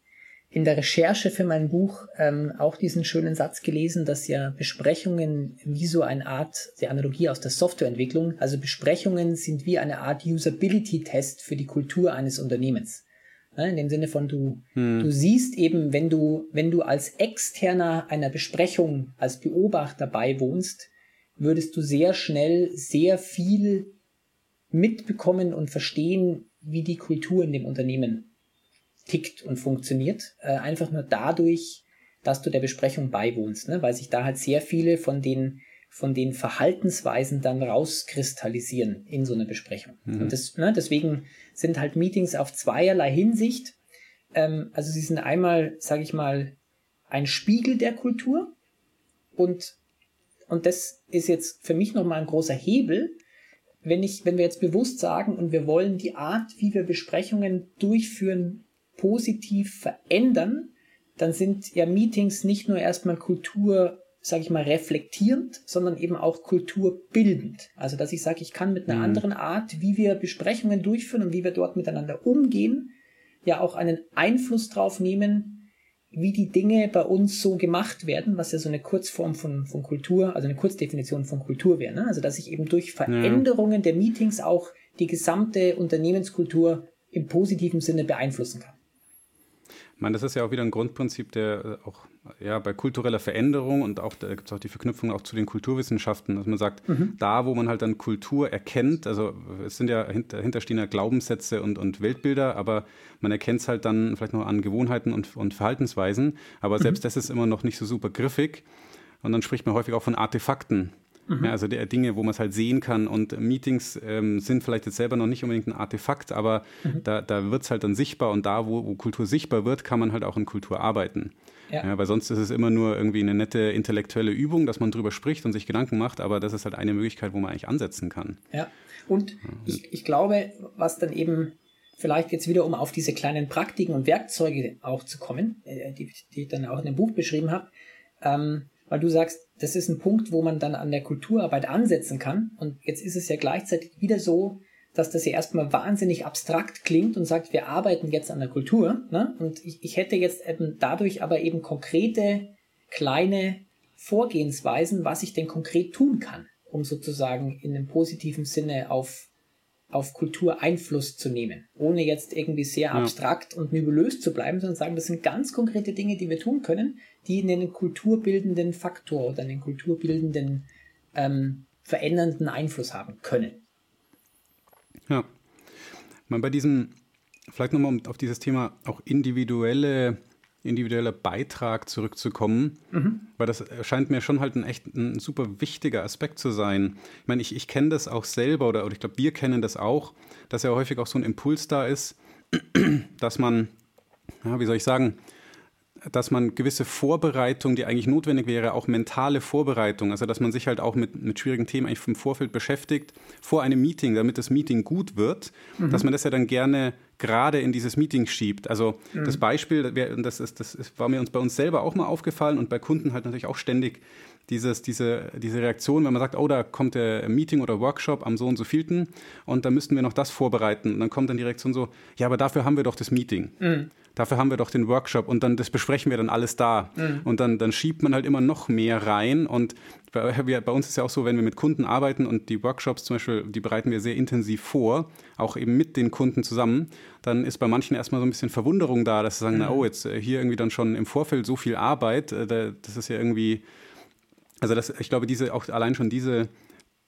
in der Recherche für mein Buch ähm, auch diesen schönen Satz gelesen, dass ja Besprechungen wie so eine Art, die Analogie aus der Softwareentwicklung, also Besprechungen sind wie eine Art Usability-Test für die Kultur eines Unternehmens. Ne, in dem Sinne von du, hm. du siehst eben, wenn du, wenn du als Externer einer Besprechung, als Beobachter beiwohnst, würdest du sehr schnell sehr viel mitbekommen und verstehen, wie die Kultur in dem Unternehmen tickt und funktioniert. Äh, einfach nur dadurch, dass du der Besprechung beiwohnst, ne? weil sich da halt sehr viele von den von den Verhaltensweisen dann rauskristallisieren in so einer Besprechung. Mhm. Und das, ne, deswegen sind halt Meetings auf zweierlei Hinsicht. Ähm, also sie sind einmal, sage ich mal, ein Spiegel der Kultur und und das ist jetzt für mich nochmal ein großer Hebel, wenn ich, wenn wir jetzt bewusst sagen und wir wollen die Art, wie wir Besprechungen durchführen, positiv verändern, dann sind ja Meetings nicht nur erstmal Kultur sage ich mal, reflektierend, sondern eben auch kulturbildend. Also dass ich sage, ich kann mit einer mhm. anderen Art, wie wir Besprechungen durchführen und wie wir dort miteinander umgehen, ja auch einen Einfluss drauf nehmen, wie die Dinge bei uns so gemacht werden, was ja so eine Kurzform von, von Kultur, also eine Kurzdefinition von Kultur wäre. Ne? Also dass ich eben durch Veränderungen ja. der Meetings auch die gesamte Unternehmenskultur im positiven Sinne beeinflussen kann. Ich meine, das ist ja auch wieder ein Grundprinzip der äh, auch ja, bei kultureller Veränderung und auch da gibt es auch die Verknüpfung auch zu den Kulturwissenschaften, dass man sagt, mhm. da wo man halt dann Kultur erkennt, also es sind ja dahinter stehen ja Glaubenssätze und, und Weltbilder, aber man erkennt es halt dann vielleicht noch an Gewohnheiten und, und Verhaltensweisen, aber mhm. selbst das ist immer noch nicht so super griffig und dann spricht man häufig auch von Artefakten. Mhm. Ja, also der Dinge, wo man es halt sehen kann. Und Meetings ähm, sind vielleicht jetzt selber noch nicht unbedingt ein Artefakt, aber mhm. da, da wird es halt dann sichtbar und da, wo, wo, Kultur sichtbar wird, kann man halt auch in Kultur arbeiten. Ja. ja. weil sonst ist es immer nur irgendwie eine nette intellektuelle Übung, dass man drüber spricht und sich Gedanken macht, aber das ist halt eine Möglichkeit, wo man eigentlich ansetzen kann. Ja, und. Ich, ich glaube, was dann eben vielleicht jetzt wieder, um auf diese kleinen Praktiken und Werkzeuge auch zu kommen, äh, die, die ich dann auch in dem Buch beschrieben habe, ähm, weil du sagst, das ist ein Punkt, wo man dann an der Kulturarbeit ansetzen kann. Und jetzt ist es ja gleichzeitig wieder so, dass das ja erstmal wahnsinnig abstrakt klingt und sagt, wir arbeiten jetzt an der Kultur. Ne? Und ich, ich hätte jetzt eben dadurch aber eben konkrete, kleine Vorgehensweisen, was ich denn konkret tun kann, um sozusagen in einem positiven Sinne auf auf Kultur Einfluss zu nehmen, ohne jetzt irgendwie sehr abstrakt ja. und nebulös zu bleiben, sondern sagen, das sind ganz konkrete Dinge, die wir tun können, die einen kulturbildenden Faktor oder einen kulturbildenden ähm, verändernden Einfluss haben können. Ja. Mal bei diesem, vielleicht nochmal auf dieses Thema auch individuelle individueller Beitrag zurückzukommen, mhm. weil das scheint mir schon halt ein echt ein super wichtiger Aspekt zu sein. Ich meine, ich, ich kenne das auch selber oder, oder ich glaube, wir kennen das auch, dass ja häufig auch so ein Impuls da ist, [clears throat] dass man, ja, wie soll ich sagen, dass man gewisse Vorbereitung, die eigentlich notwendig wäre, auch mentale Vorbereitung, also dass man sich halt auch mit, mit schwierigen Themen eigentlich vom Vorfeld beschäftigt, vor einem Meeting, damit das Meeting gut wird, mhm. dass man das ja dann gerne gerade in dieses Meeting schiebt. Also mhm. das Beispiel, das, ist, das war mir uns bei uns selber auch mal aufgefallen und bei Kunden halt natürlich auch ständig dieses, diese, diese Reaktion, wenn man sagt, oh, da kommt der Meeting oder Workshop am so und so vielten und da müssten wir noch das vorbereiten. Und dann kommt dann die Reaktion so, ja, aber dafür haben wir doch das Meeting. Mhm. Dafür haben wir doch den Workshop und dann das besprechen wir dann alles da. Mhm. Und dann, dann schiebt man halt immer noch mehr rein. Und bei, bei, uns ist ja auch so, wenn wir mit Kunden arbeiten und die Workshops zum Beispiel, die bereiten wir sehr intensiv vor, auch eben mit den Kunden zusammen, dann ist bei manchen erstmal so ein bisschen Verwunderung da, dass sie sagen, mhm. na oh, jetzt äh, hier irgendwie dann schon im Vorfeld so viel Arbeit, äh, das ist ja irgendwie, also das, ich glaube, diese, auch allein schon diese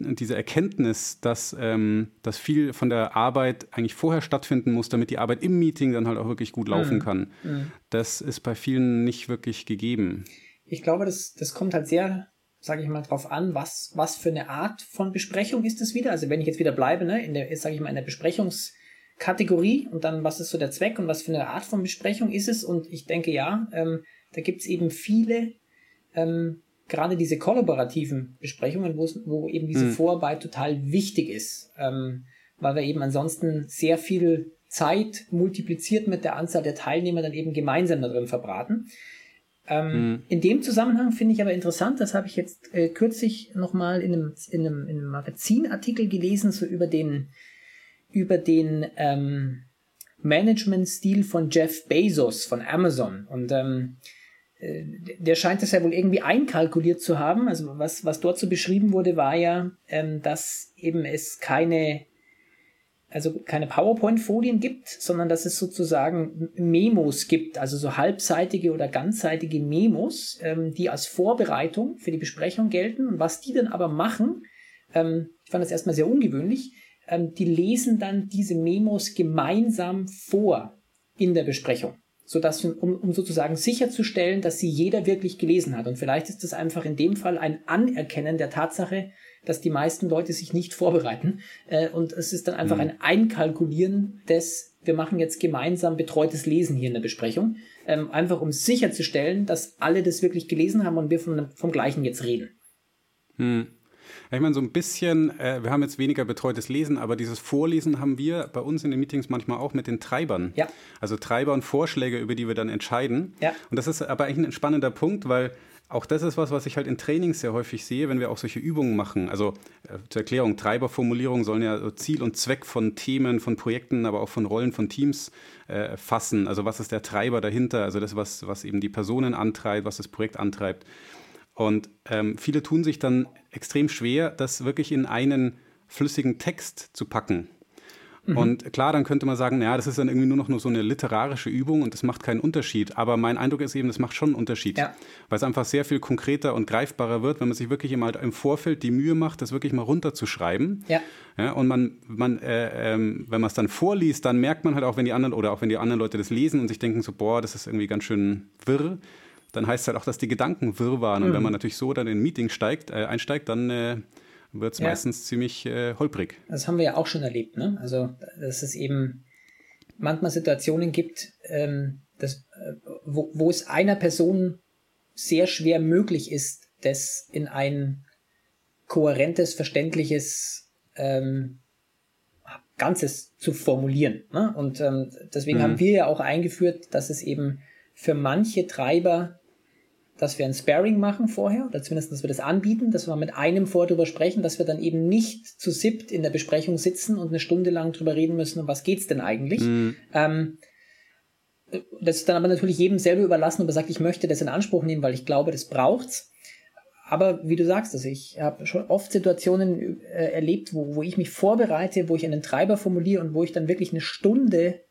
diese Erkenntnis, dass, ähm, dass viel von der Arbeit eigentlich vorher stattfinden muss, damit die Arbeit im Meeting dann halt auch wirklich gut laufen mhm. kann, mhm. das ist bei vielen nicht wirklich gegeben. Ich glaube, das, das kommt halt sehr, sage ich mal, drauf an, was, was für eine Art von Besprechung ist es wieder. Also wenn ich jetzt wieder bleibe, ne, in der, sage ich mal, in der Besprechungskategorie und dann, was ist so der Zweck und was für eine Art von Besprechung ist es? Und ich denke, ja, ähm, da gibt es eben viele ähm, gerade diese kollaborativen Besprechungen, wo eben diese mhm. Vorarbeit total wichtig ist, ähm, weil wir eben ansonsten sehr viel Zeit multipliziert mit der Anzahl der Teilnehmer dann eben gemeinsam darin verbraten. Ähm, mhm. In dem Zusammenhang finde ich aber interessant, das habe ich jetzt äh, kürzlich nochmal in einem, in, einem, in einem Magazinartikel gelesen, so über den, über den ähm, Management-Stil von Jeff Bezos von Amazon. Und ähm, äh, der scheint das ja wohl irgendwie einkalkuliert zu haben. Also was, was dort so beschrieben wurde, war ja, ähm, dass eben es keine, also keine PowerPoint-Folien gibt, sondern dass es sozusagen Memos gibt, also so halbseitige oder ganzseitige Memos, ähm, die als Vorbereitung für die Besprechung gelten. Und was die dann aber machen, ähm, ich fand das erstmal sehr ungewöhnlich, ähm, die lesen dann diese Memos gemeinsam vor in der Besprechung sodass, um, um sozusagen sicherzustellen, dass sie jeder wirklich gelesen hat. Und vielleicht ist das einfach in dem Fall ein Anerkennen der Tatsache, dass die meisten Leute sich nicht vorbereiten. Äh, und es ist dann einfach mhm. ein Einkalkulieren des, wir machen jetzt gemeinsam betreutes Lesen hier in der Besprechung. Ähm, einfach um sicherzustellen, dass alle das wirklich gelesen haben und wir von, vom Gleichen jetzt reden. Mhm. Ich meine, so ein bisschen, äh, wir haben jetzt weniger betreutes Lesen, aber dieses Vorlesen haben wir bei uns in den Meetings manchmal auch mit den Treibern. Ja. Also Treiber und Vorschläge, über die wir dann entscheiden. Ja. Und das ist aber eigentlich ein spannender Punkt, weil auch das ist was, was ich halt in Trainings sehr häufig sehe, wenn wir auch solche Übungen machen. Also äh, zur Erklärung, Treiberformulierungen sollen ja Ziel und Zweck von Themen, von Projekten, aber auch von Rollen von Teams äh, fassen. Also was ist der Treiber dahinter? Also das, was, was eben die Personen antreibt, was das Projekt antreibt. Und ähm, viele tun sich dann extrem schwer, das wirklich in einen flüssigen Text zu packen. Mhm. Und klar, dann könnte man sagen, naja, das ist dann irgendwie nur noch nur so eine literarische Übung und das macht keinen Unterschied. Aber mein Eindruck ist eben, das macht schon einen Unterschied. Ja. Weil es einfach sehr viel konkreter und greifbarer wird, wenn man sich wirklich immer halt im Vorfeld die Mühe macht, das wirklich mal runterzuschreiben. Ja. ja und man, man äh, ähm, wenn man es dann vorliest, dann merkt man halt auch, wenn die anderen oder auch wenn die anderen Leute das lesen und sich denken so, boah, das ist irgendwie ganz schön wirr, dann heißt es halt auch, dass die Gedanken wirr waren. Mhm. Und wenn mhm. man natürlich so dann in ein Meeting steigt, äh, einsteigt, dann äh, wird es ja. meistens ziemlich äh, holprig. Das haben wir ja auch schon erlebt. Ne? Also, dass es eben manchmal Situationen gibt, ähm, dass, äh, wo, wo es einer Person sehr schwer möglich ist, das in ein kohärentes, verständliches ähm, Ganzes zu formulieren. Ne? Und ähm, deswegen mhm. haben wir ja auch eingeführt, dass es eben für manche Treiber dass wir ein Sparring machen vorher, oder zumindest, dass wir das anbieten, dass wir mit einem vorher drüber sprechen, dass wir dann eben nicht zu siebt in der Besprechung sitzen und eine Stunde lang drüber reden müssen, um was geht's denn eigentlich. Mhm. Ähm, das ist dann aber natürlich jedem selber überlassen, ob er sagt, ich möchte das in Anspruch nehmen, weil ich glaube, das braucht's. Aber wie du sagst, also ich habe schon oft Situationen äh, erlebt, wo, wo ich mich vorbereite, wo ich einen Treiber formuliere und wo ich dann wirklich eine Stunde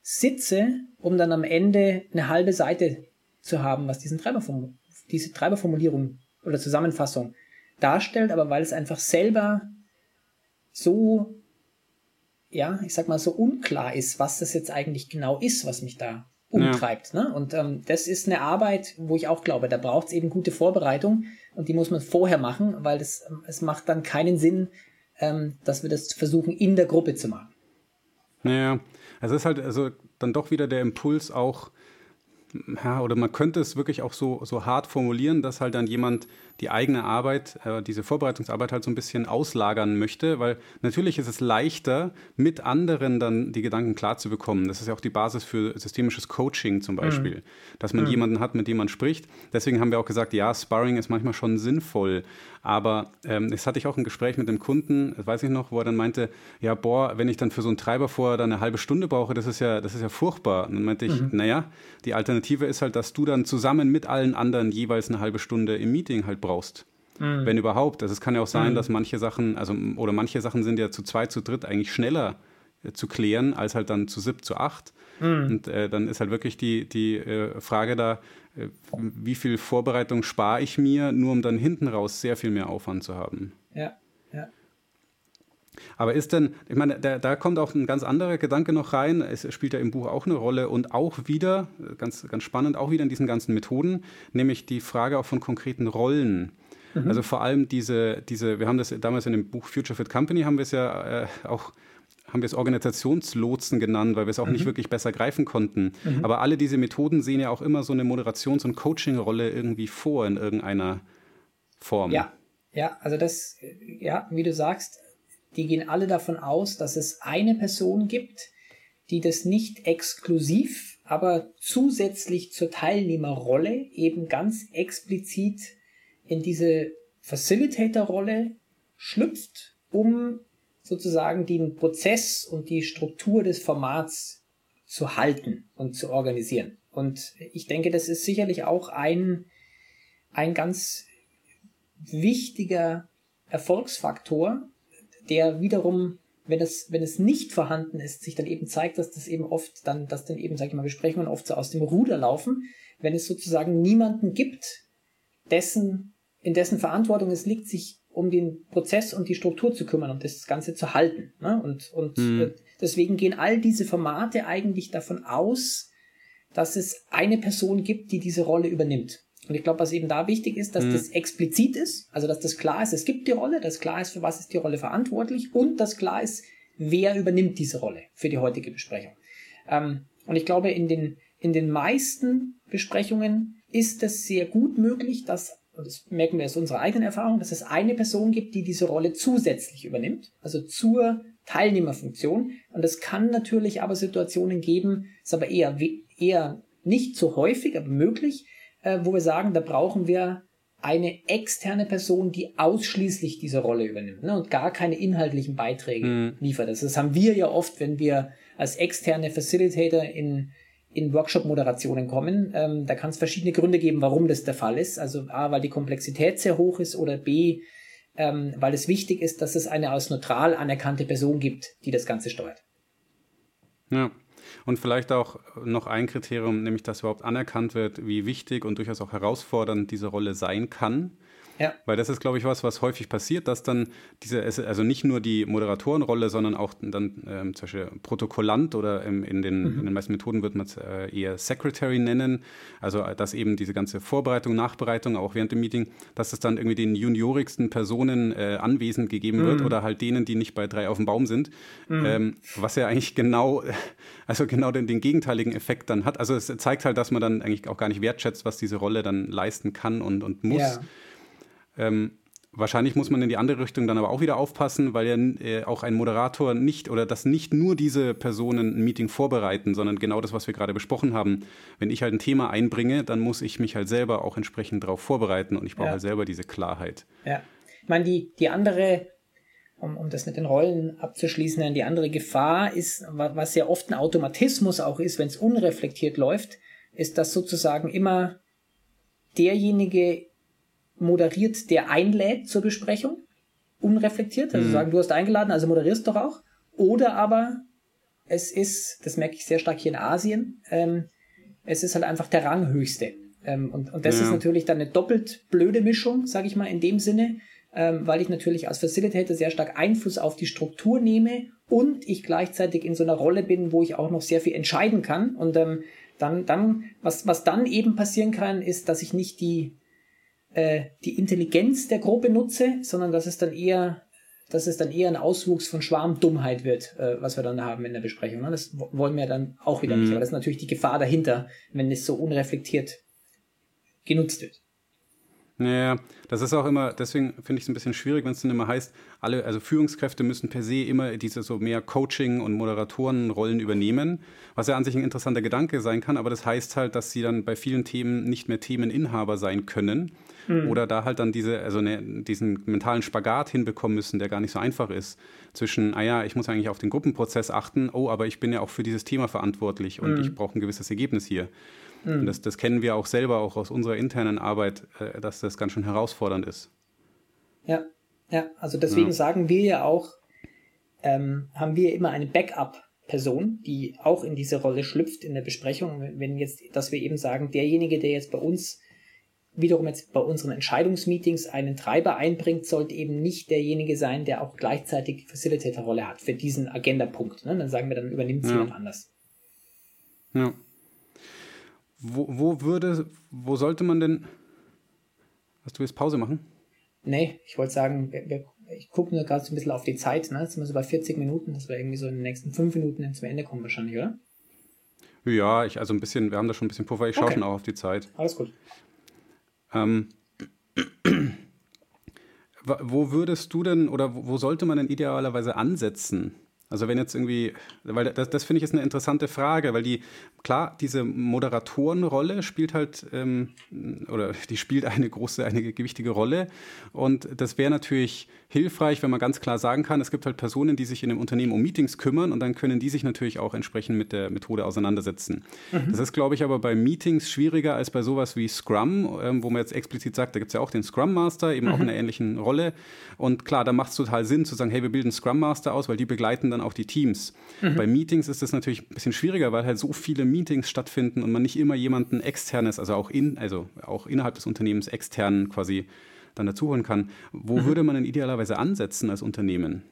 sitze, um dann am Ende eine halbe Seite zu haben, was diesen Treiberform diese Treiberformulierung oder Zusammenfassung darstellt, aber weil es einfach selber so, ja, ich sag mal, so unklar ist, was das jetzt eigentlich genau ist, was mich da umtreibt. Ja. Ne? Und ähm, das ist eine Arbeit, wo ich auch glaube, da braucht es eben gute Vorbereitung und die muss man vorher machen, weil das, ähm, es macht dann keinen Sinn, ähm, dass wir das versuchen, in der Gruppe zu machen. Naja, also es ist halt also dann doch wieder der Impuls auch, ja, oder man könnte es wirklich auch so, so hart formulieren, dass halt dann jemand die eigene Arbeit, äh, diese Vorbereitungsarbeit halt so ein bisschen auslagern möchte, weil natürlich ist es leichter, mit anderen dann die Gedanken klar zu bekommen. Das ist ja auch die Basis für systemisches Coaching zum Beispiel, mhm. dass man mhm. jemanden hat, mit dem man spricht. Deswegen haben wir auch gesagt, ja, Sparring ist manchmal schon sinnvoll, aber ähm, das hatte ich auch ein Gespräch mit dem Kunden, das weiß ich noch, wo er dann meinte, ja, boah, wenn ich dann für so einen Treiber vorher dann eine halbe Stunde brauche, das ist ja, das ist ja furchtbar. Und dann meinte ich, mhm. naja, die Alternative ist halt, dass du dann zusammen mit allen anderen jeweils eine halbe Stunde im Meeting halt brauchst. Mhm. Wenn überhaupt. Also es kann ja auch sein, mhm. dass manche Sachen, also oder manche Sachen sind ja zu zwei, zu dritt eigentlich schneller äh, zu klären, als halt dann zu sieb, zu acht. Mhm. Und äh, dann ist halt wirklich die, die äh, Frage da, äh, wie viel Vorbereitung spare ich mir, nur um dann hinten raus sehr viel mehr Aufwand zu haben. Ja. Aber ist denn, ich meine, da, da, kommt auch ein ganz anderer Gedanke noch rein. Es spielt ja im Buch auch eine Rolle und auch wieder, ganz, ganz spannend, auch wieder in diesen ganzen Methoden, nämlich die Frage auch von konkreten Rollen. Mhm. Also vor allem diese, diese, wir haben das damals in dem Buch Future Fit Company, haben wir es ja äh, auch haben wir es Organisationslotsen genannt, weil wir es auch mhm. nicht wirklich besser greifen konnten. Mhm. Aber alle diese Methoden sehen ja auch immer so eine Moderations- und Coaching-Rolle irgendwie vor in irgendeiner Form. Ja, ja, also das, ja, wie du sagst, die gehen alle davon aus, dass es eine Person gibt, die das nicht exklusiv, aber zusätzlich zur Teilnehmerrolle eben ganz explizit in diese Facilitator-Rolle schlüpft, um sozusagen den Prozess und die Struktur des Formats zu halten und zu organisieren. Und ich denke, das ist sicherlich auch ein, ein ganz wichtiger Erfolgsfaktor, der wiederum, wenn es, wenn es nicht vorhanden ist, sich dann eben zeigt, dass das eben oft dann, dass dann eben, sag ich mal, Besprechungen oft so aus dem Ruder laufen, wenn es sozusagen niemanden gibt, dessen, in dessen Verantwortung es liegt, sich um den Prozess und die Struktur zu kümmern und das Ganze zu halten. Ne? Und, und mhm. deswegen gehen all diese Formate eigentlich davon aus, dass es eine Person gibt, die diese Rolle übernimmt. Und ich glaube, was eben da wichtig ist, dass mhm. das explizit ist, also dass das klar ist, es gibt die Rolle, dass klar ist, für was ist die Rolle verantwortlich und dass klar ist, wer übernimmt diese Rolle für die heutige Besprechung. Ähm, und ich glaube, in den, in den meisten Besprechungen ist es sehr gut möglich, dass und das merken wir aus unserer eigenen Erfahrung, dass es eine Person gibt, die diese Rolle zusätzlich übernimmt, also zur Teilnehmerfunktion. Und es kann natürlich aber Situationen geben, ist aber eher, eher nicht so häufig, aber möglich, äh, wo wir sagen, da brauchen wir eine externe Person, die ausschließlich diese Rolle übernimmt ne, und gar keine inhaltlichen Beiträge mhm. liefert. Das, das haben wir ja oft, wenn wir als externe Facilitator in in Workshop-Moderationen kommen. Ähm, da kann es verschiedene Gründe geben, warum das der Fall ist. Also A, weil die Komplexität sehr hoch ist oder B, ähm, weil es wichtig ist, dass es eine als neutral anerkannte Person gibt, die das Ganze steuert. Ja. Und vielleicht auch noch ein Kriterium, nämlich dass überhaupt anerkannt wird, wie wichtig und durchaus auch herausfordernd diese Rolle sein kann. Ja. Weil das ist, glaube ich, was, was häufig passiert, dass dann diese, also nicht nur die Moderatorenrolle, sondern auch dann ähm, zum Beispiel Protokollant oder ähm, in, den, mhm. in den meisten Methoden wird man es äh, eher Secretary nennen. Also, äh, dass eben diese ganze Vorbereitung, Nachbereitung, auch während dem Meeting, dass es dann irgendwie den juniorigsten Personen äh, anwesend gegeben mhm. wird oder halt denen, die nicht bei drei auf dem Baum sind. Mhm. Ähm, was ja eigentlich genau, [laughs] also genau den, den gegenteiligen Effekt dann hat. Also, es zeigt halt, dass man dann eigentlich auch gar nicht wertschätzt, was diese Rolle dann leisten kann und, und muss. Ja. Ähm, wahrscheinlich muss man in die andere Richtung dann aber auch wieder aufpassen, weil ja äh, auch ein Moderator nicht oder dass nicht nur diese Personen ein Meeting vorbereiten, sondern genau das, was wir gerade besprochen haben. Wenn ich halt ein Thema einbringe, dann muss ich mich halt selber auch entsprechend darauf vorbereiten und ich brauche ja. halt selber diese Klarheit. Ja, ich meine, die, die andere, um, um das mit den Rollen abzuschließen, die andere Gefahr ist, was ja oft ein Automatismus auch ist, wenn es unreflektiert läuft, ist, dass sozusagen immer derjenige moderiert, der einlädt zur Besprechung, unreflektiert, also mhm. sagen, du hast eingeladen, also moderierst doch auch. Oder aber es ist, das merke ich sehr stark hier in Asien, ähm, es ist halt einfach der Ranghöchste. Ähm, und, und das ja. ist natürlich dann eine doppelt blöde Mischung, sage ich mal, in dem Sinne, ähm, weil ich natürlich als Facilitator sehr stark Einfluss auf die Struktur nehme und ich gleichzeitig in so einer Rolle bin, wo ich auch noch sehr viel entscheiden kann. Und ähm, dann, dann, was, was dann eben passieren kann, ist, dass ich nicht die, äh, die Intelligenz der Gruppe nutze, sondern dass es dann eher dass es dann eher ein Auswuchs von Schwarmdummheit wird, äh, was wir dann haben in der Besprechung. Ne? Das wollen wir dann auch wieder mhm. nicht. Aber das ist natürlich die Gefahr dahinter, wenn es so unreflektiert genutzt wird. Naja, das ist auch immer, deswegen finde ich es ein bisschen schwierig, wenn es dann immer heißt, alle, also Führungskräfte müssen per se immer diese so mehr Coaching- und Moderatorenrollen übernehmen, was ja an sich ein interessanter Gedanke sein kann, aber das heißt halt, dass sie dann bei vielen Themen nicht mehr Themeninhaber sein können mhm. oder da halt dann diese, also ne, diesen mentalen Spagat hinbekommen müssen, der gar nicht so einfach ist, zwischen, ah ja, ich muss eigentlich auf den Gruppenprozess achten, oh, aber ich bin ja auch für dieses Thema verantwortlich und mhm. ich brauche ein gewisses Ergebnis hier. Mhm. Das, das, kennen wir auch selber, auch aus unserer internen Arbeit, äh, dass das ganz schön herausfordernd ist. Ja, ja, also deswegen ja. sagen wir ja auch, ähm, haben wir immer eine Backup-Person, die auch in diese Rolle schlüpft in der Besprechung. Wenn jetzt, dass wir eben sagen, derjenige, der jetzt bei uns wiederum jetzt bei unseren Entscheidungsmeetings einen Treiber einbringt, sollte eben nicht derjenige sein, der auch gleichzeitig die Facilitator-Rolle hat für diesen Agenda-Punkt. Ne? Dann sagen wir, dann übernimmt es ja. jemand anders. Ja. Wo, wo würde, wo sollte man denn. Hast du jetzt Pause machen? Nee, ich wollte sagen, wir, wir, ich gucke nur gerade so ein bisschen auf die Zeit, ne? Jetzt sind wir so bei 40 Minuten, dass wir irgendwie so in den nächsten 5 Minuten zum Ende kommen wahrscheinlich, oder? Ja, ich, also ein bisschen, wir haben da schon ein bisschen Puffer, ich schaue okay. schon auch auf die Zeit. Alles gut. Ähm, wo würdest du denn oder wo sollte man denn idealerweise ansetzen? Also wenn jetzt irgendwie, weil das, das finde ich ist eine interessante Frage, weil die, klar, diese Moderatorenrolle spielt halt, ähm, oder die spielt eine große, eine gewichtige Rolle. Und das wäre natürlich hilfreich, wenn man ganz klar sagen kann, es gibt halt Personen, die sich in einem Unternehmen um Meetings kümmern und dann können die sich natürlich auch entsprechend mit der Methode auseinandersetzen. Mhm. Das ist, glaube ich, aber bei Meetings schwieriger als bei sowas wie Scrum, ähm, wo man jetzt explizit sagt, da gibt es ja auch den Scrum Master, eben mhm. auch in einer ähnlichen Rolle. Und klar, da macht es total Sinn zu sagen, hey, wir bilden Scrum Master aus, weil die begleiten dann auch die Teams. Mhm. Bei Meetings ist das natürlich ein bisschen schwieriger, weil halt so viele Meetings stattfinden und man nicht immer jemanden externes, also auch in, also auch innerhalb des Unternehmens externen quasi dann dazuholen kann. Wo mhm. würde man denn idealerweise ansetzen als Unternehmen?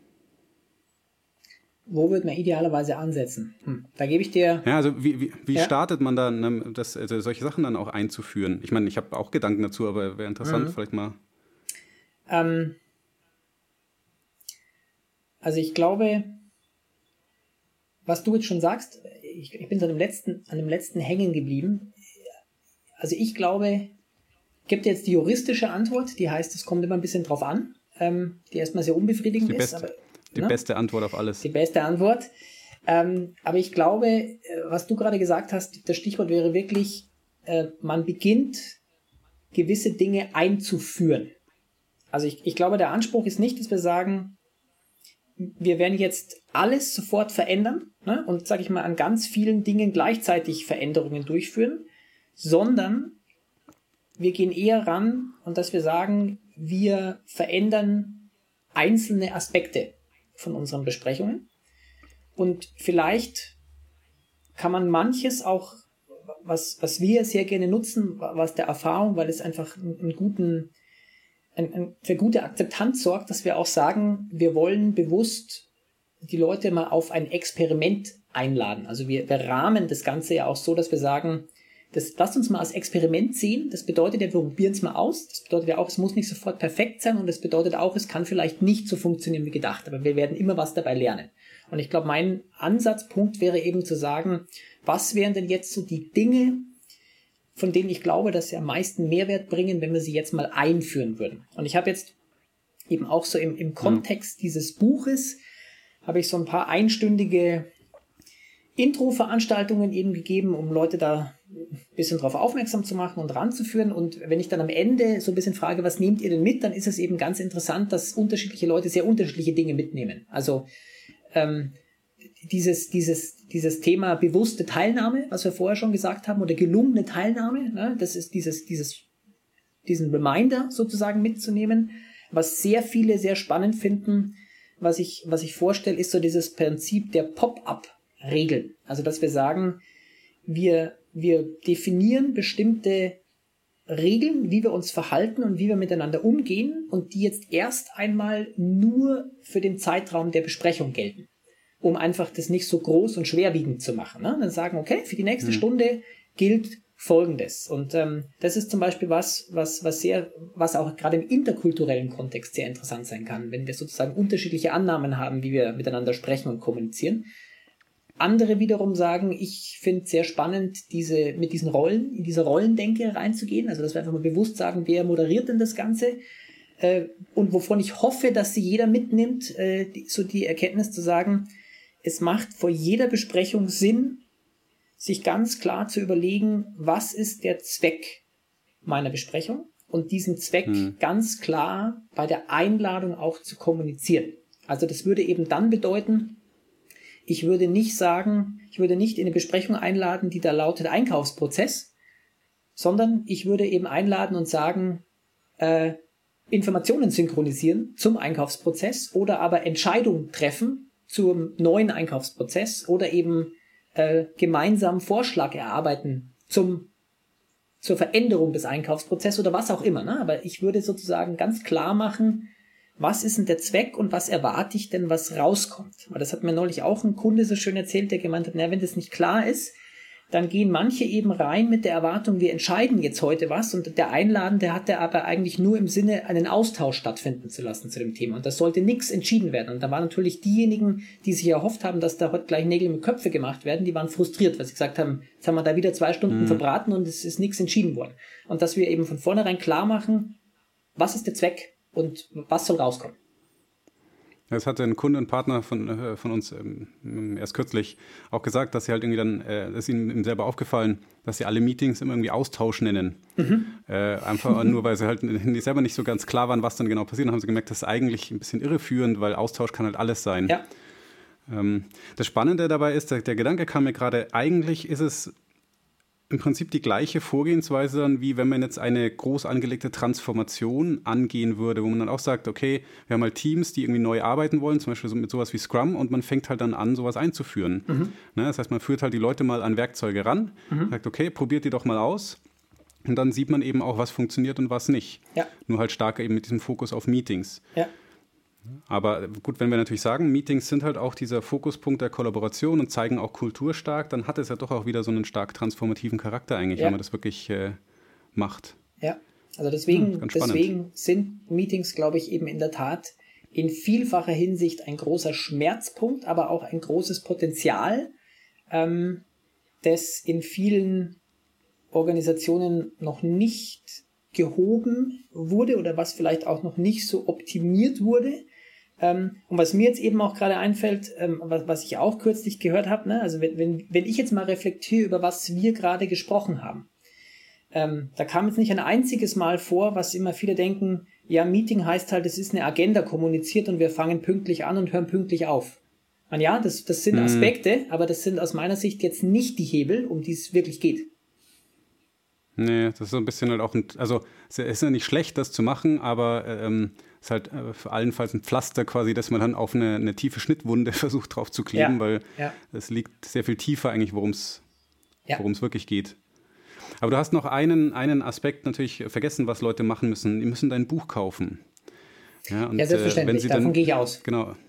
Wo würde man idealerweise ansetzen? Hm. Da gebe ich dir. Ja, also wie, wie, wie ja? startet man dann, ne, das, also solche Sachen dann auch einzuführen? Ich meine, ich habe auch Gedanken dazu, aber wäre interessant, mhm. vielleicht mal. Ähm, also ich glaube, was du jetzt schon sagst, ich, ich bin an dem letzten, an dem letzten hängen geblieben. Also ich glaube, gibt jetzt die juristische Antwort, die heißt, es kommt immer ein bisschen drauf an, ähm, die erstmal sehr unbefriedigend die beste, ist. Aber, die ne? beste Antwort auf alles. Die beste Antwort. Ähm, aber ich glaube, äh, was du gerade gesagt hast, das Stichwort wäre wirklich, äh, man beginnt gewisse Dinge einzuführen. Also ich, ich glaube, der Anspruch ist nicht, dass wir sagen, wir werden jetzt alles sofort verändern ne, und, sage ich mal, an ganz vielen Dingen gleichzeitig Veränderungen durchführen, sondern wir gehen eher ran und dass wir sagen, wir verändern einzelne Aspekte von unseren Besprechungen. Und vielleicht kann man manches auch, was, was wir sehr gerne nutzen, was der Erfahrung, weil es einfach einen, einen guten ein, ein, für gute Akzeptanz sorgt, dass wir auch sagen, wir wollen bewusst die Leute mal auf ein Experiment einladen. Also wir, wir rahmen das Ganze ja auch so, dass wir sagen, das lasst uns mal als Experiment sehen. Das bedeutet ja, wir probieren es mal aus. Das bedeutet ja auch, es muss nicht sofort perfekt sein und das bedeutet auch, es kann vielleicht nicht so funktionieren wie gedacht, aber wir werden immer was dabei lernen. Und ich glaube, mein Ansatzpunkt wäre eben zu sagen, was wären denn jetzt so die Dinge, von denen ich glaube, dass sie am meisten Mehrwert bringen, wenn wir sie jetzt mal einführen würden. Und ich habe jetzt eben auch so im, im Kontext dieses Buches, habe ich so ein paar einstündige Intro-Veranstaltungen eben gegeben, um Leute da ein bisschen drauf aufmerksam zu machen und ranzuführen. Und wenn ich dann am Ende so ein bisschen frage, was nehmt ihr denn mit, dann ist es eben ganz interessant, dass unterschiedliche Leute sehr unterschiedliche Dinge mitnehmen. Also ähm, dieses, dieses, dieses Thema bewusste Teilnahme, was wir vorher schon gesagt haben, oder gelungene Teilnahme, ne, das ist dieses, dieses, diesen Reminder sozusagen mitzunehmen. Was sehr viele sehr spannend finden, was ich, was ich vorstelle, ist so dieses Prinzip der Pop-up-Regeln. Also, dass wir sagen, wir, wir definieren bestimmte Regeln, wie wir uns verhalten und wie wir miteinander umgehen und die jetzt erst einmal nur für den Zeitraum der Besprechung gelten um einfach das nicht so groß und schwerwiegend zu machen. Ne? Dann sagen, okay, für die nächste mhm. Stunde gilt Folgendes. Und ähm, das ist zum Beispiel was, was, was sehr, was auch gerade im interkulturellen Kontext sehr interessant sein kann, wenn wir sozusagen unterschiedliche Annahmen haben, wie wir miteinander sprechen und kommunizieren. Andere wiederum sagen, ich finde sehr spannend, diese, mit diesen Rollen, in diese Rollendenke reinzugehen. Also, dass wir einfach mal bewusst sagen, wer moderiert denn das Ganze? Äh, und wovon ich hoffe, dass sie jeder mitnimmt, äh, die, so die Erkenntnis zu sagen, es macht vor jeder Besprechung Sinn, sich ganz klar zu überlegen, was ist der Zweck meiner Besprechung und diesen Zweck hm. ganz klar bei der Einladung auch zu kommunizieren. Also das würde eben dann bedeuten, ich würde nicht sagen, ich würde nicht in eine Besprechung einladen, die da lautet Einkaufsprozess, sondern ich würde eben einladen und sagen, äh, Informationen synchronisieren zum Einkaufsprozess oder aber Entscheidungen treffen zum neuen Einkaufsprozess oder eben äh, gemeinsam Vorschlag erarbeiten zum zur Veränderung des Einkaufsprozesses oder was auch immer. Ne? Aber ich würde sozusagen ganz klar machen, was ist denn der Zweck und was erwarte ich denn, was rauskommt. Weil das hat mir neulich auch ein Kunde so schön erzählt, der gemeint hat, na, wenn das nicht klar ist, dann gehen manche eben rein mit der Erwartung, wir entscheiden jetzt heute was und der Einladende hat der aber eigentlich nur im Sinne, einen Austausch stattfinden zu lassen zu dem Thema. Und das sollte nichts entschieden werden. Und da waren natürlich diejenigen, die sich erhofft haben, dass da heute gleich Nägel mit Köpfe gemacht werden, die waren frustriert, weil sie gesagt haben, jetzt haben wir da wieder zwei Stunden mhm. verbraten und es ist nichts entschieden worden. Und dass wir eben von vornherein klar machen, was ist der Zweck und was soll rauskommen. Das hatte ein Kunde und Partner von, äh, von uns ähm, erst kürzlich auch gesagt, dass sie halt irgendwie dann, äh, ist ihnen selber aufgefallen, dass sie alle Meetings immer irgendwie Austausch nennen. Mhm. Äh, einfach [laughs] nur, weil sie halt selber nicht so ganz klar waren, was dann genau passiert. Dann haben sie gemerkt, das ist eigentlich ein bisschen irreführend, weil Austausch kann halt alles sein. Ja. Ähm, das Spannende dabei ist, der, der Gedanke kam mir gerade, eigentlich ist es im Prinzip die gleiche Vorgehensweise dann, wie wenn man jetzt eine groß angelegte Transformation angehen würde, wo man dann auch sagt, okay, wir haben halt Teams, die irgendwie neu arbeiten wollen, zum Beispiel mit sowas wie Scrum, und man fängt halt dann an, sowas einzuführen. Mhm. Ne, das heißt, man führt halt die Leute mal an Werkzeuge ran, mhm. sagt, okay, probiert die doch mal aus. Und dann sieht man eben auch, was funktioniert und was nicht. Ja. Nur halt stärker eben mit diesem Fokus auf Meetings. Ja. Aber gut, wenn wir natürlich sagen, Meetings sind halt auch dieser Fokuspunkt der Kollaboration und zeigen auch Kultur stark, dann hat es ja doch auch wieder so einen stark transformativen Charakter eigentlich, ja. wenn man das wirklich äh, macht. Ja, also deswegen, hm, deswegen sind Meetings, glaube ich, eben in der Tat in vielfacher Hinsicht ein großer Schmerzpunkt, aber auch ein großes Potenzial, ähm, das in vielen Organisationen noch nicht gehoben wurde oder was vielleicht auch noch nicht so optimiert wurde. Ähm, und was mir jetzt eben auch gerade einfällt, ähm, was, was ich auch kürzlich gehört habe, ne? also wenn, wenn, wenn ich jetzt mal reflektiere über was wir gerade gesprochen haben, ähm, da kam jetzt nicht ein einziges Mal vor, was immer viele denken, ja, Meeting heißt halt, es ist eine Agenda kommuniziert und wir fangen pünktlich an und hören pünktlich auf. Und ja, das, das sind mhm. Aspekte, mhm. aber das sind aus meiner Sicht jetzt nicht die Hebel, um die es wirklich geht. Nee, das ist so ein bisschen halt auch ein, also es ist ja nicht schlecht, das zu machen, aber ähm, ist halt äh, für allenfalls ein Pflaster quasi, dass man dann auf eine, eine tiefe Schnittwunde [laughs] versucht drauf zu kleben, ja, weil ja. es liegt sehr viel tiefer eigentlich, worum es ja. wirklich geht. Aber du hast noch einen, einen Aspekt natürlich vergessen, was Leute machen müssen. Die müssen dein Buch kaufen. Ja, und, ja selbstverständlich, äh, wenn sie davon dann, gehe ich aus. Genau. [laughs]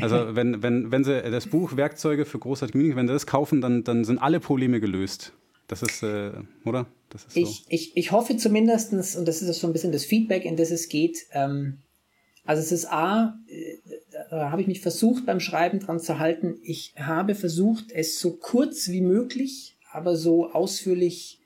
Also wenn, wenn, wenn sie das Buch Werkzeuge für großartige Meetings, wenn sie das kaufen, dann, dann sind alle Probleme gelöst. Das ist, äh, oder? Das ist so. ich, ich, ich hoffe zumindest, und das ist so ein bisschen das Feedback, in das es geht, ähm, also es ist A, äh, da habe ich mich versucht beim Schreiben dran zu halten, ich habe versucht, es so kurz wie möglich, aber so ausführlich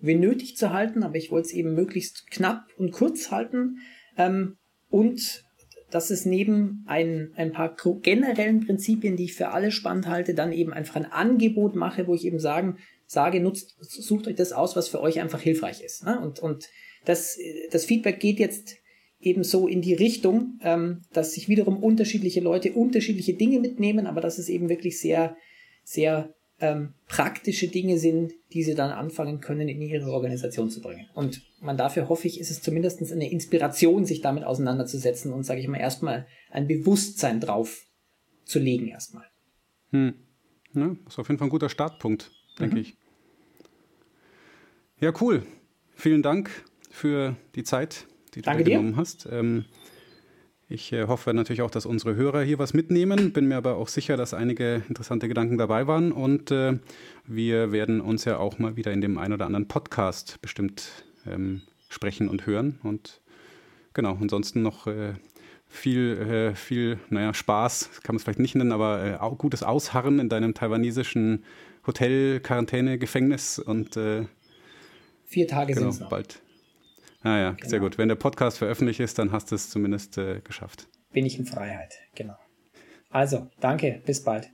wie nötig zu halten, aber ich wollte es eben möglichst knapp und kurz halten. Ähm, und dass es neben ein, ein paar generellen Prinzipien, die ich für alle spannend halte, dann eben einfach ein Angebot mache, wo ich eben sagen, sage, nutzt, sucht euch das aus, was für euch einfach hilfreich ist. Ne? Und, und das, das Feedback geht jetzt eben so in die Richtung, ähm, dass sich wiederum unterschiedliche Leute unterschiedliche Dinge mitnehmen, aber dass es eben wirklich sehr, sehr ähm, praktische Dinge sind, die sie dann anfangen können, in ihre Organisation zu bringen. Und man dafür hoffe ich, ist es zumindest eine Inspiration, sich damit auseinanderzusetzen und, sage ich mal, erstmal ein Bewusstsein drauf zu legen erstmal. Hm. Ja, das ist auf jeden Fall ein guter Startpunkt, denke mhm. ich. Ja, cool. Vielen Dank für die Zeit, die du Danke dir genommen hast. Ähm, ich äh, hoffe natürlich auch, dass unsere Hörer hier was mitnehmen. Bin mir aber auch sicher, dass einige interessante Gedanken dabei waren. Und äh, wir werden uns ja auch mal wieder in dem einen oder anderen Podcast bestimmt ähm, sprechen und hören. Und genau, ansonsten noch äh, viel, äh, viel, naja, Spaß, kann man es vielleicht nicht nennen, aber äh, auch gutes Ausharren in deinem taiwanesischen Hotel, Quarantäne, Gefängnis und äh, vier Tage genau, sind es bald. Ah ja, genau. sehr gut. Wenn der Podcast veröffentlicht ist, dann hast du es zumindest äh, geschafft. Bin ich in Freiheit, genau. Also, danke, bis bald.